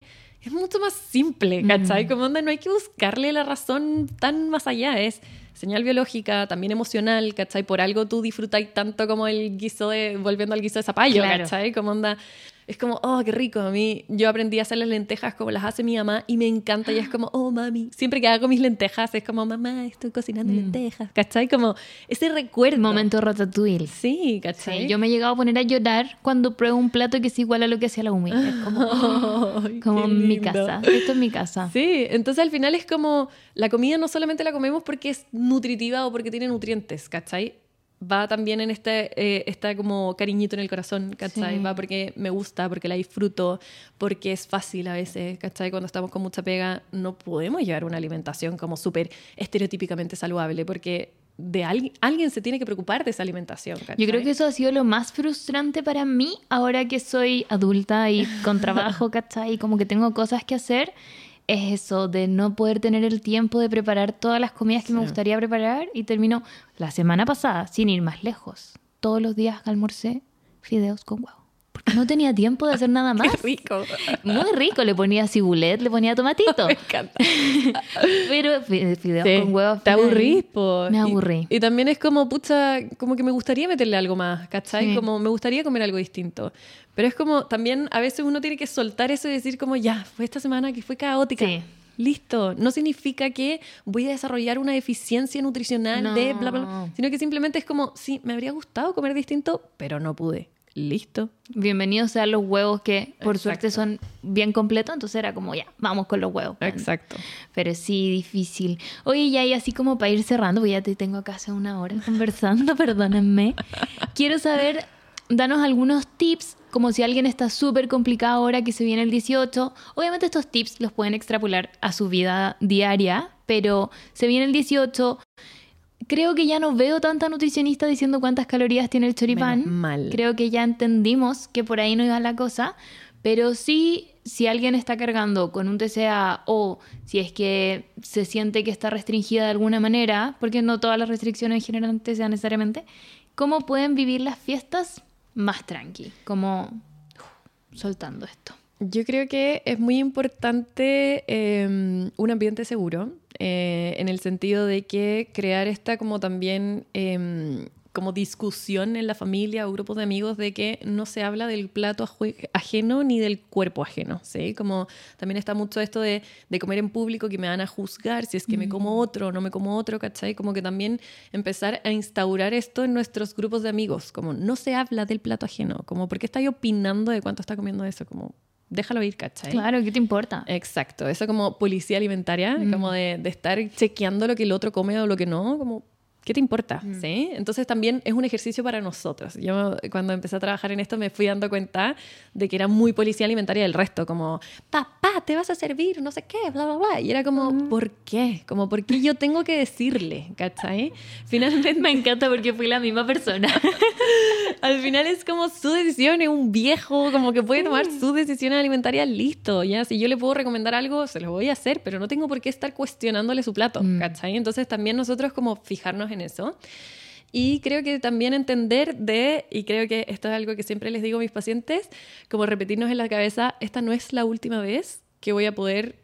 Es mucho más simple, ¿cachai? Como onda, no hay que buscarle la razón tan más allá, es señal biológica, también emocional, ¿cachai? Por algo tú disfrutáis tanto como el guiso de, volviendo al guiso de zapallo, Claro. ¿cachai? Como onda, es como, oh, qué rico. A mí, yo aprendí a hacer las lentejas como las hace mi mamá y me encanta. Y es como, oh, mami. Siempre que hago mis lentejas es como, mamá, estoy cocinando lentejas. ¿Cachai? Como ese recuerdo. Momento ratatouille. Sí, ¿cachai? Sí, yo me he llegado a poner a llorar cuando pruebo un plato que es igual a lo que hacía la Umi. Es como, Ay, como en mi casa. Esto es mi casa. Sí, entonces al final es como la comida no solamente la comemos porque es nutritiva o porque tiene nutrientes, ¿cachai? Va también en este, eh, está como cariñito en el corazón, ¿cachai? Sí. Va porque me gusta, porque la disfruto, porque es fácil a veces, ¿cachai? Cuando estamos con mucha pega no podemos llevar una alimentación como súper estereotípicamente saludable porque de alguien, alguien se tiene que preocupar de esa alimentación, ¿cachai? Yo creo que eso ha sido lo más frustrante para mí ahora que soy adulta y con trabajo, ¿cachai? Y como que tengo cosas que hacer. Es eso de no poder tener el tiempo de preparar todas las comidas que me gustaría preparar y termino la semana pasada, sin ir más lejos. Todos los días almorcé fideos con huevo. Porque no tenía tiempo de hacer nada más. Qué rico. Muy rico, le ponía cibulet, le ponía tomatito. Me encanta. Pero fi- fideos Sí, con huevo. al Te aburrís, po. Me Y- aburrí. Y, también es como, pucha, como que me gustaría meterle algo más, ¿cachai? Sí. Como me gustaría comer algo distinto. Pero es como, también a veces uno tiene que soltar eso y decir como, ya, fue esta semana que fue caótica. Sí. Listo. No significa que voy a desarrollar una deficiencia nutricional de bla, bla, bla. No. Sino que simplemente es como, sí, me habría gustado comer distinto, pero no pude. Listo. Bienvenidos sean los huevos que por Exacto. suerte son bien completos, entonces era como ya, vamos con los huevos. Exacto. Pero sí, difícil. Oye, ya y así como para ir cerrando, porque ya te tengo acá hace una hora conversando, perdónenme. Quiero saber, danos algunos tips, como si alguien está súper complicado ahora que se viene el 18. Obviamente estos tips los pueden extrapolar a su vida diaria, pero se viene el 18. Creo que ya no veo tanta nutricionista diciendo cuántas calorías tiene el choripán. Menos mal. Creo que ya entendimos que por ahí no iba la cosa, pero sí, si alguien está cargando con un TCA o si es que se siente que está restringida de alguna manera, porque no todas las restricciones generan TCA necesariamente, ¿cómo pueden vivir las fiestas más tranqui? Como soltando esto. Yo creo que es muy importante eh, un ambiente seguro, eh, en el sentido de que crear esta como también eh, como discusión en la familia o grupos de amigos de que no se habla del plato ajeno ni del cuerpo ajeno, ¿sí? Como también está mucho esto de, de comer en público que me van a juzgar si es que me como otro o no me como otro, ¿cachai? Como que también empezar a instaurar esto en nuestros grupos de amigos, como no se habla del plato ajeno, como ¿por qué estáis opinando de cuánto está comiendo eso? Como déjalo ir, ¿cachai? Claro, ¿qué te importa? Exacto, eso como policía alimentaria, como de, de estar chequeando lo que el otro come o lo que no, como, ¿qué te importa? ¿Sí? Entonces también es un ejercicio para nosotros. Yo cuando empecé a trabajar en esto me fui dando cuenta de que era muy policía alimentaria del resto, como, papá, te vas a servir, no sé qué, bla, bla, bla. Y era como, ¿por qué? Como, ¿por qué yo tengo que decirle? ¿Cachai? Finalmente... Me encanta porque fui la misma persona. al final es como su decisión, es un viejo, como que puede tomar sus decisiones alimentarias, listo, ya. Si yo le puedo recomendar algo, se lo voy a hacer, pero no tengo por qué estar cuestionándole su plato, Mm. ¿cachai? Entonces también nosotros como fijarnos en eso. Y creo que también entender de, y creo que esto es algo que siempre les digo a mis pacientes, como repetirnos en la cabeza, esta no es la última vez que voy a poder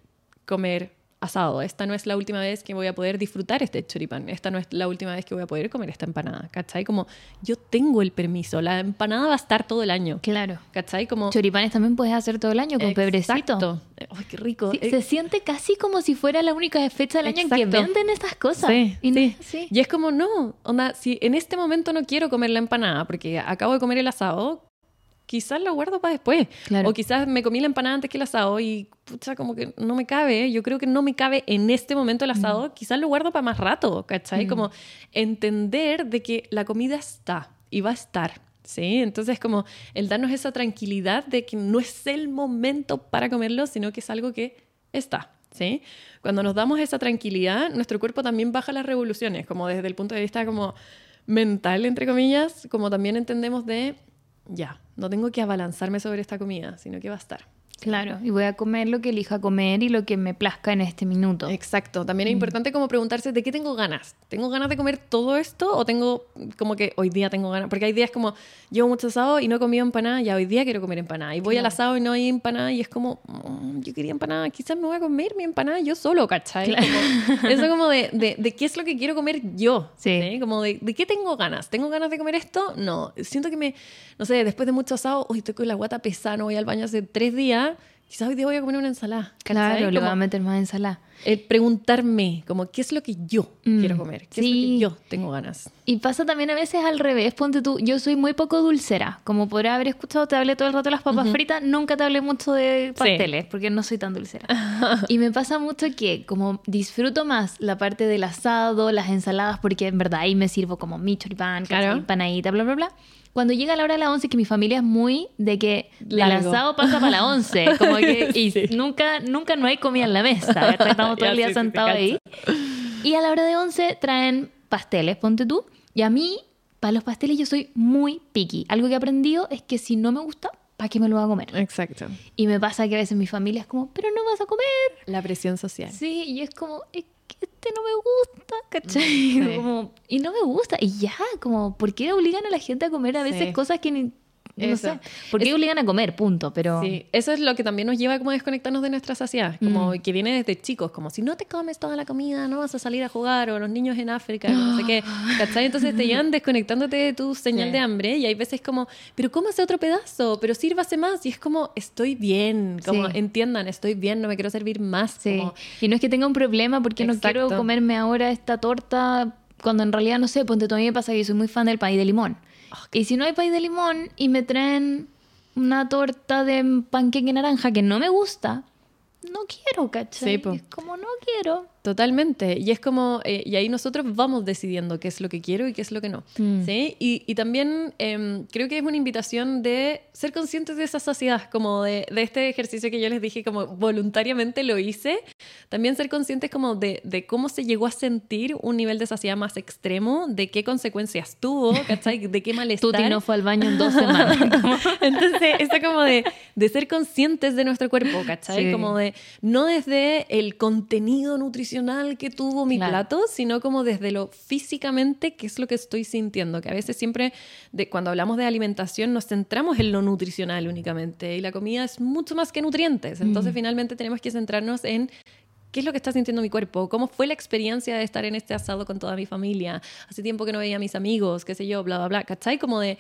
comer asado, esta no es la última vez que voy a poder disfrutar este choripán, esta no es la última vez que voy a poder comer esta empanada, ¿cachai? Como yo tengo el permiso, la empanada va a estar todo el año, Claro. ¿cachai? Como... Choripanes también puedes hacer todo el año con pebrecito. Exacto. Ay, qué rico. Sí, Eh, se siente casi como si fuera la única fecha del año en que Exacto. venden estas cosas. Sí, Y sí. Y es como, no, onda, si en este momento no quiero comer la empanada porque acabo de comer el asado, quizás lo guardo para después. Claro. O quizás me comí la empanada antes que el asado y, pucha, como que no me cabe. Yo creo que no me cabe en este momento el asado, quizás lo guardo para más rato, ¿cachai? Mm. Como entender de que la comida está y va a estar. ¿Sí? Entonces, como el darnos esa tranquilidad de que no es el momento para comerlo, sino que es algo que está. ¿sí? Cuando nos damos esa tranquilidad, nuestro cuerpo también baja las revoluciones, como desde el punto de vista como mental, entre comillas, como también entendemos de, ya, no tengo que abalanzarme sobre esta comida, sino que va a estar. Claro, y voy a comer lo que elija comer y lo que me plazca en este minuto. Exacto. También es importante como preguntarse de qué tengo ganas. ¿Tengo ganas de comer todo esto o tengo como que hoy día tengo ganas? Porque hay días como llevo mucho asado y no he comido empanada, ya hoy día quiero comer empanada. Y voy al Claro. asado y no hay empanada y es como, "Mm, yo quería empanada, quizás me voy a comer mi empanada yo solo, ¿cachai? Como- eso como de, de, de qué es lo que quiero comer yo. Sí. Como de, de qué tengo ganas. ¿Tengo ganas de comer esto? No. Siento que me, no sé, después de mucho asado, hoy estoy con la guata pesada, no voy al baño hace tres días. Quizás hoy día voy a comer una ensalada. Claro, ¿cachai? le voy a meter más ensalada. el preguntarme como qué es lo que yo Mm, quiero comer, qué es sí. lo que yo tengo ganas. Y pasa también a veces al revés, ponte tú, yo soy muy poco dulcera, como podrás haber escuchado, te hablé todo el rato de las papas fritas, nunca te hablé mucho de pasteles, porque no soy tan dulcera. y me pasa mucho que como disfruto más la parte del asado, las ensaladas, porque en verdad ahí me sirvo como mi choripán. Claro. empanadita, bla, bla, bla. Cuando llega la hora de la once, que mi familia es muy de que el asado pasa para la once, como que y Sí. nunca, nunca no hay comida en la mesa, estamos todo el día sí, sentados ahí. Y a la hora de 11 traen pasteles, ponte tú. Y a mí, para los pasteles, yo soy muy picky. Algo que he aprendido es que si no me gusta, ¿para qué me lo voy a comer? Exacto. Y me pasa que a veces mi familia es como, pero no vas a comer. La presión social. Sí, y es como, es este no me gusta, ¿cachai? Sí. Como, y no me gusta. Y ya, como, ¿por qué obligan a la gente a comer a veces Sí. cosas que ni... No sé. ¿Por qué Es- obligan a comer? Punto. Pero... Sí, eso es lo que también nos lleva como a desconectarnos de nuestra saciedad, como Mm. que viene desde chicos, como si no te comes toda la comida, no vas a salir a jugar, o los niños en África, no sé qué, ¿cachai? Entonces te llevan desconectándote de tu señal Sí. de hambre y hay veces como, pero cómase otro pedazo, pero sírvase más, y es como, estoy bien, como Sí. entiendan, estoy bien, no me quiero servir más, Sí. como, Y no es que tenga un problema porque no quiero Exacto. comerme ahora esta torta cuando en realidad no sé, ponte tú a mí me pasa que yo soy muy fan del pay de limón. Ah, Y si no hay pay de limón y me traen una torta de panqueque naranja que no me gusta, no quiero, ¿cachai? Sí. Es como no quiero. Totalmente. Y es como, eh, y ahí nosotros vamos decidiendo qué es lo que quiero y qué es lo que no. Mm. ¿sí? Y, y también em, creo que es una invitación de ser conscientes de esa saciedad, como de, de este ejercicio que yo les dije, como voluntariamente lo hice. También ser conscientes como de, de cómo se llegó a sentir un nivel de saciedad más extremo, de qué consecuencias tuvo, ¿cachai? De qué malestar. Tuti no fue al baño en dos semanas. Como- Entonces, eso como de, de ser conscientes de nuestro cuerpo, ¿cachai? Sí. Como de, no desde el contenido nutricional que tuvo mi Claro. plato, sino como desde lo físicamente, qué es lo que estoy sintiendo. Que a veces siempre, de, cuando hablamos de alimentación, nos centramos en lo nutricional únicamente. Y la comida es mucho más que nutrientes. Entonces, Mm. finalmente tenemos que centrarnos en ¿Qué es lo que está sintiendo mi cuerpo? ¿Cómo fue la experiencia de estar en este asado con toda mi familia? Hace tiempo que no veía a mis amigos, qué sé yo, bla, bla, bla. ¿Cachai? Como de,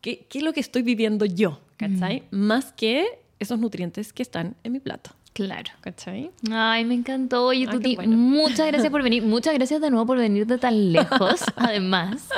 ¿qué, qué es lo que estoy viviendo yo? ¿Cachai? Más que esos nutrientes que están en mi plato. Claro. ¿Cachai? Ay, me encantó. Oye, Ah, Tuti, bueno. muchas gracias por venir. Muchas gracias de nuevo por venir de tan lejos. Además,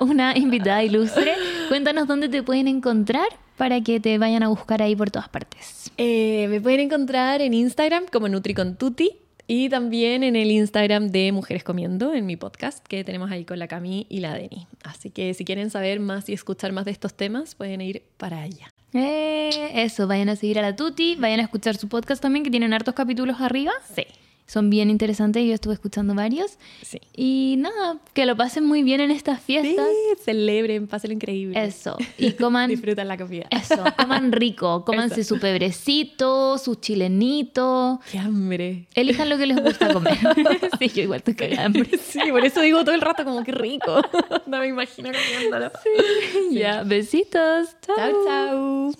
una invitada ilustre. Cuéntanos dónde te pueden encontrar para que te vayan a buscar ahí por todas partes. Eh, me pueden encontrar en Instagram como NutriConTuti y también en el Instagram de Mujeres Comiendo, en mi podcast que tenemos ahí con la Cami y la Deni. Así que si quieren saber más y escuchar más de estos temas, pueden ir para allá. Eh, eso, vayan a seguir a la Tuti, vayan a escuchar su podcast también, que tienen hartos capítulos arriba. Sí. Son bien interesantes. Yo estuve escuchando varios. Sí. Y nada, que lo pasen muy bien en estas fiestas. Sí, celebren, pásenlo increíble. Eso. Y coman. Disfrutan la comida. Eso, coman rico. Cómanse Eso. su pebrecito, su chilenito. Qué hambre. Elijan lo que les gusta comer. sí, yo igual de hambre. Sí, por eso digo todo el rato como que rico. No me imagino comiéndolo. Ya, besitos. Chao, chao.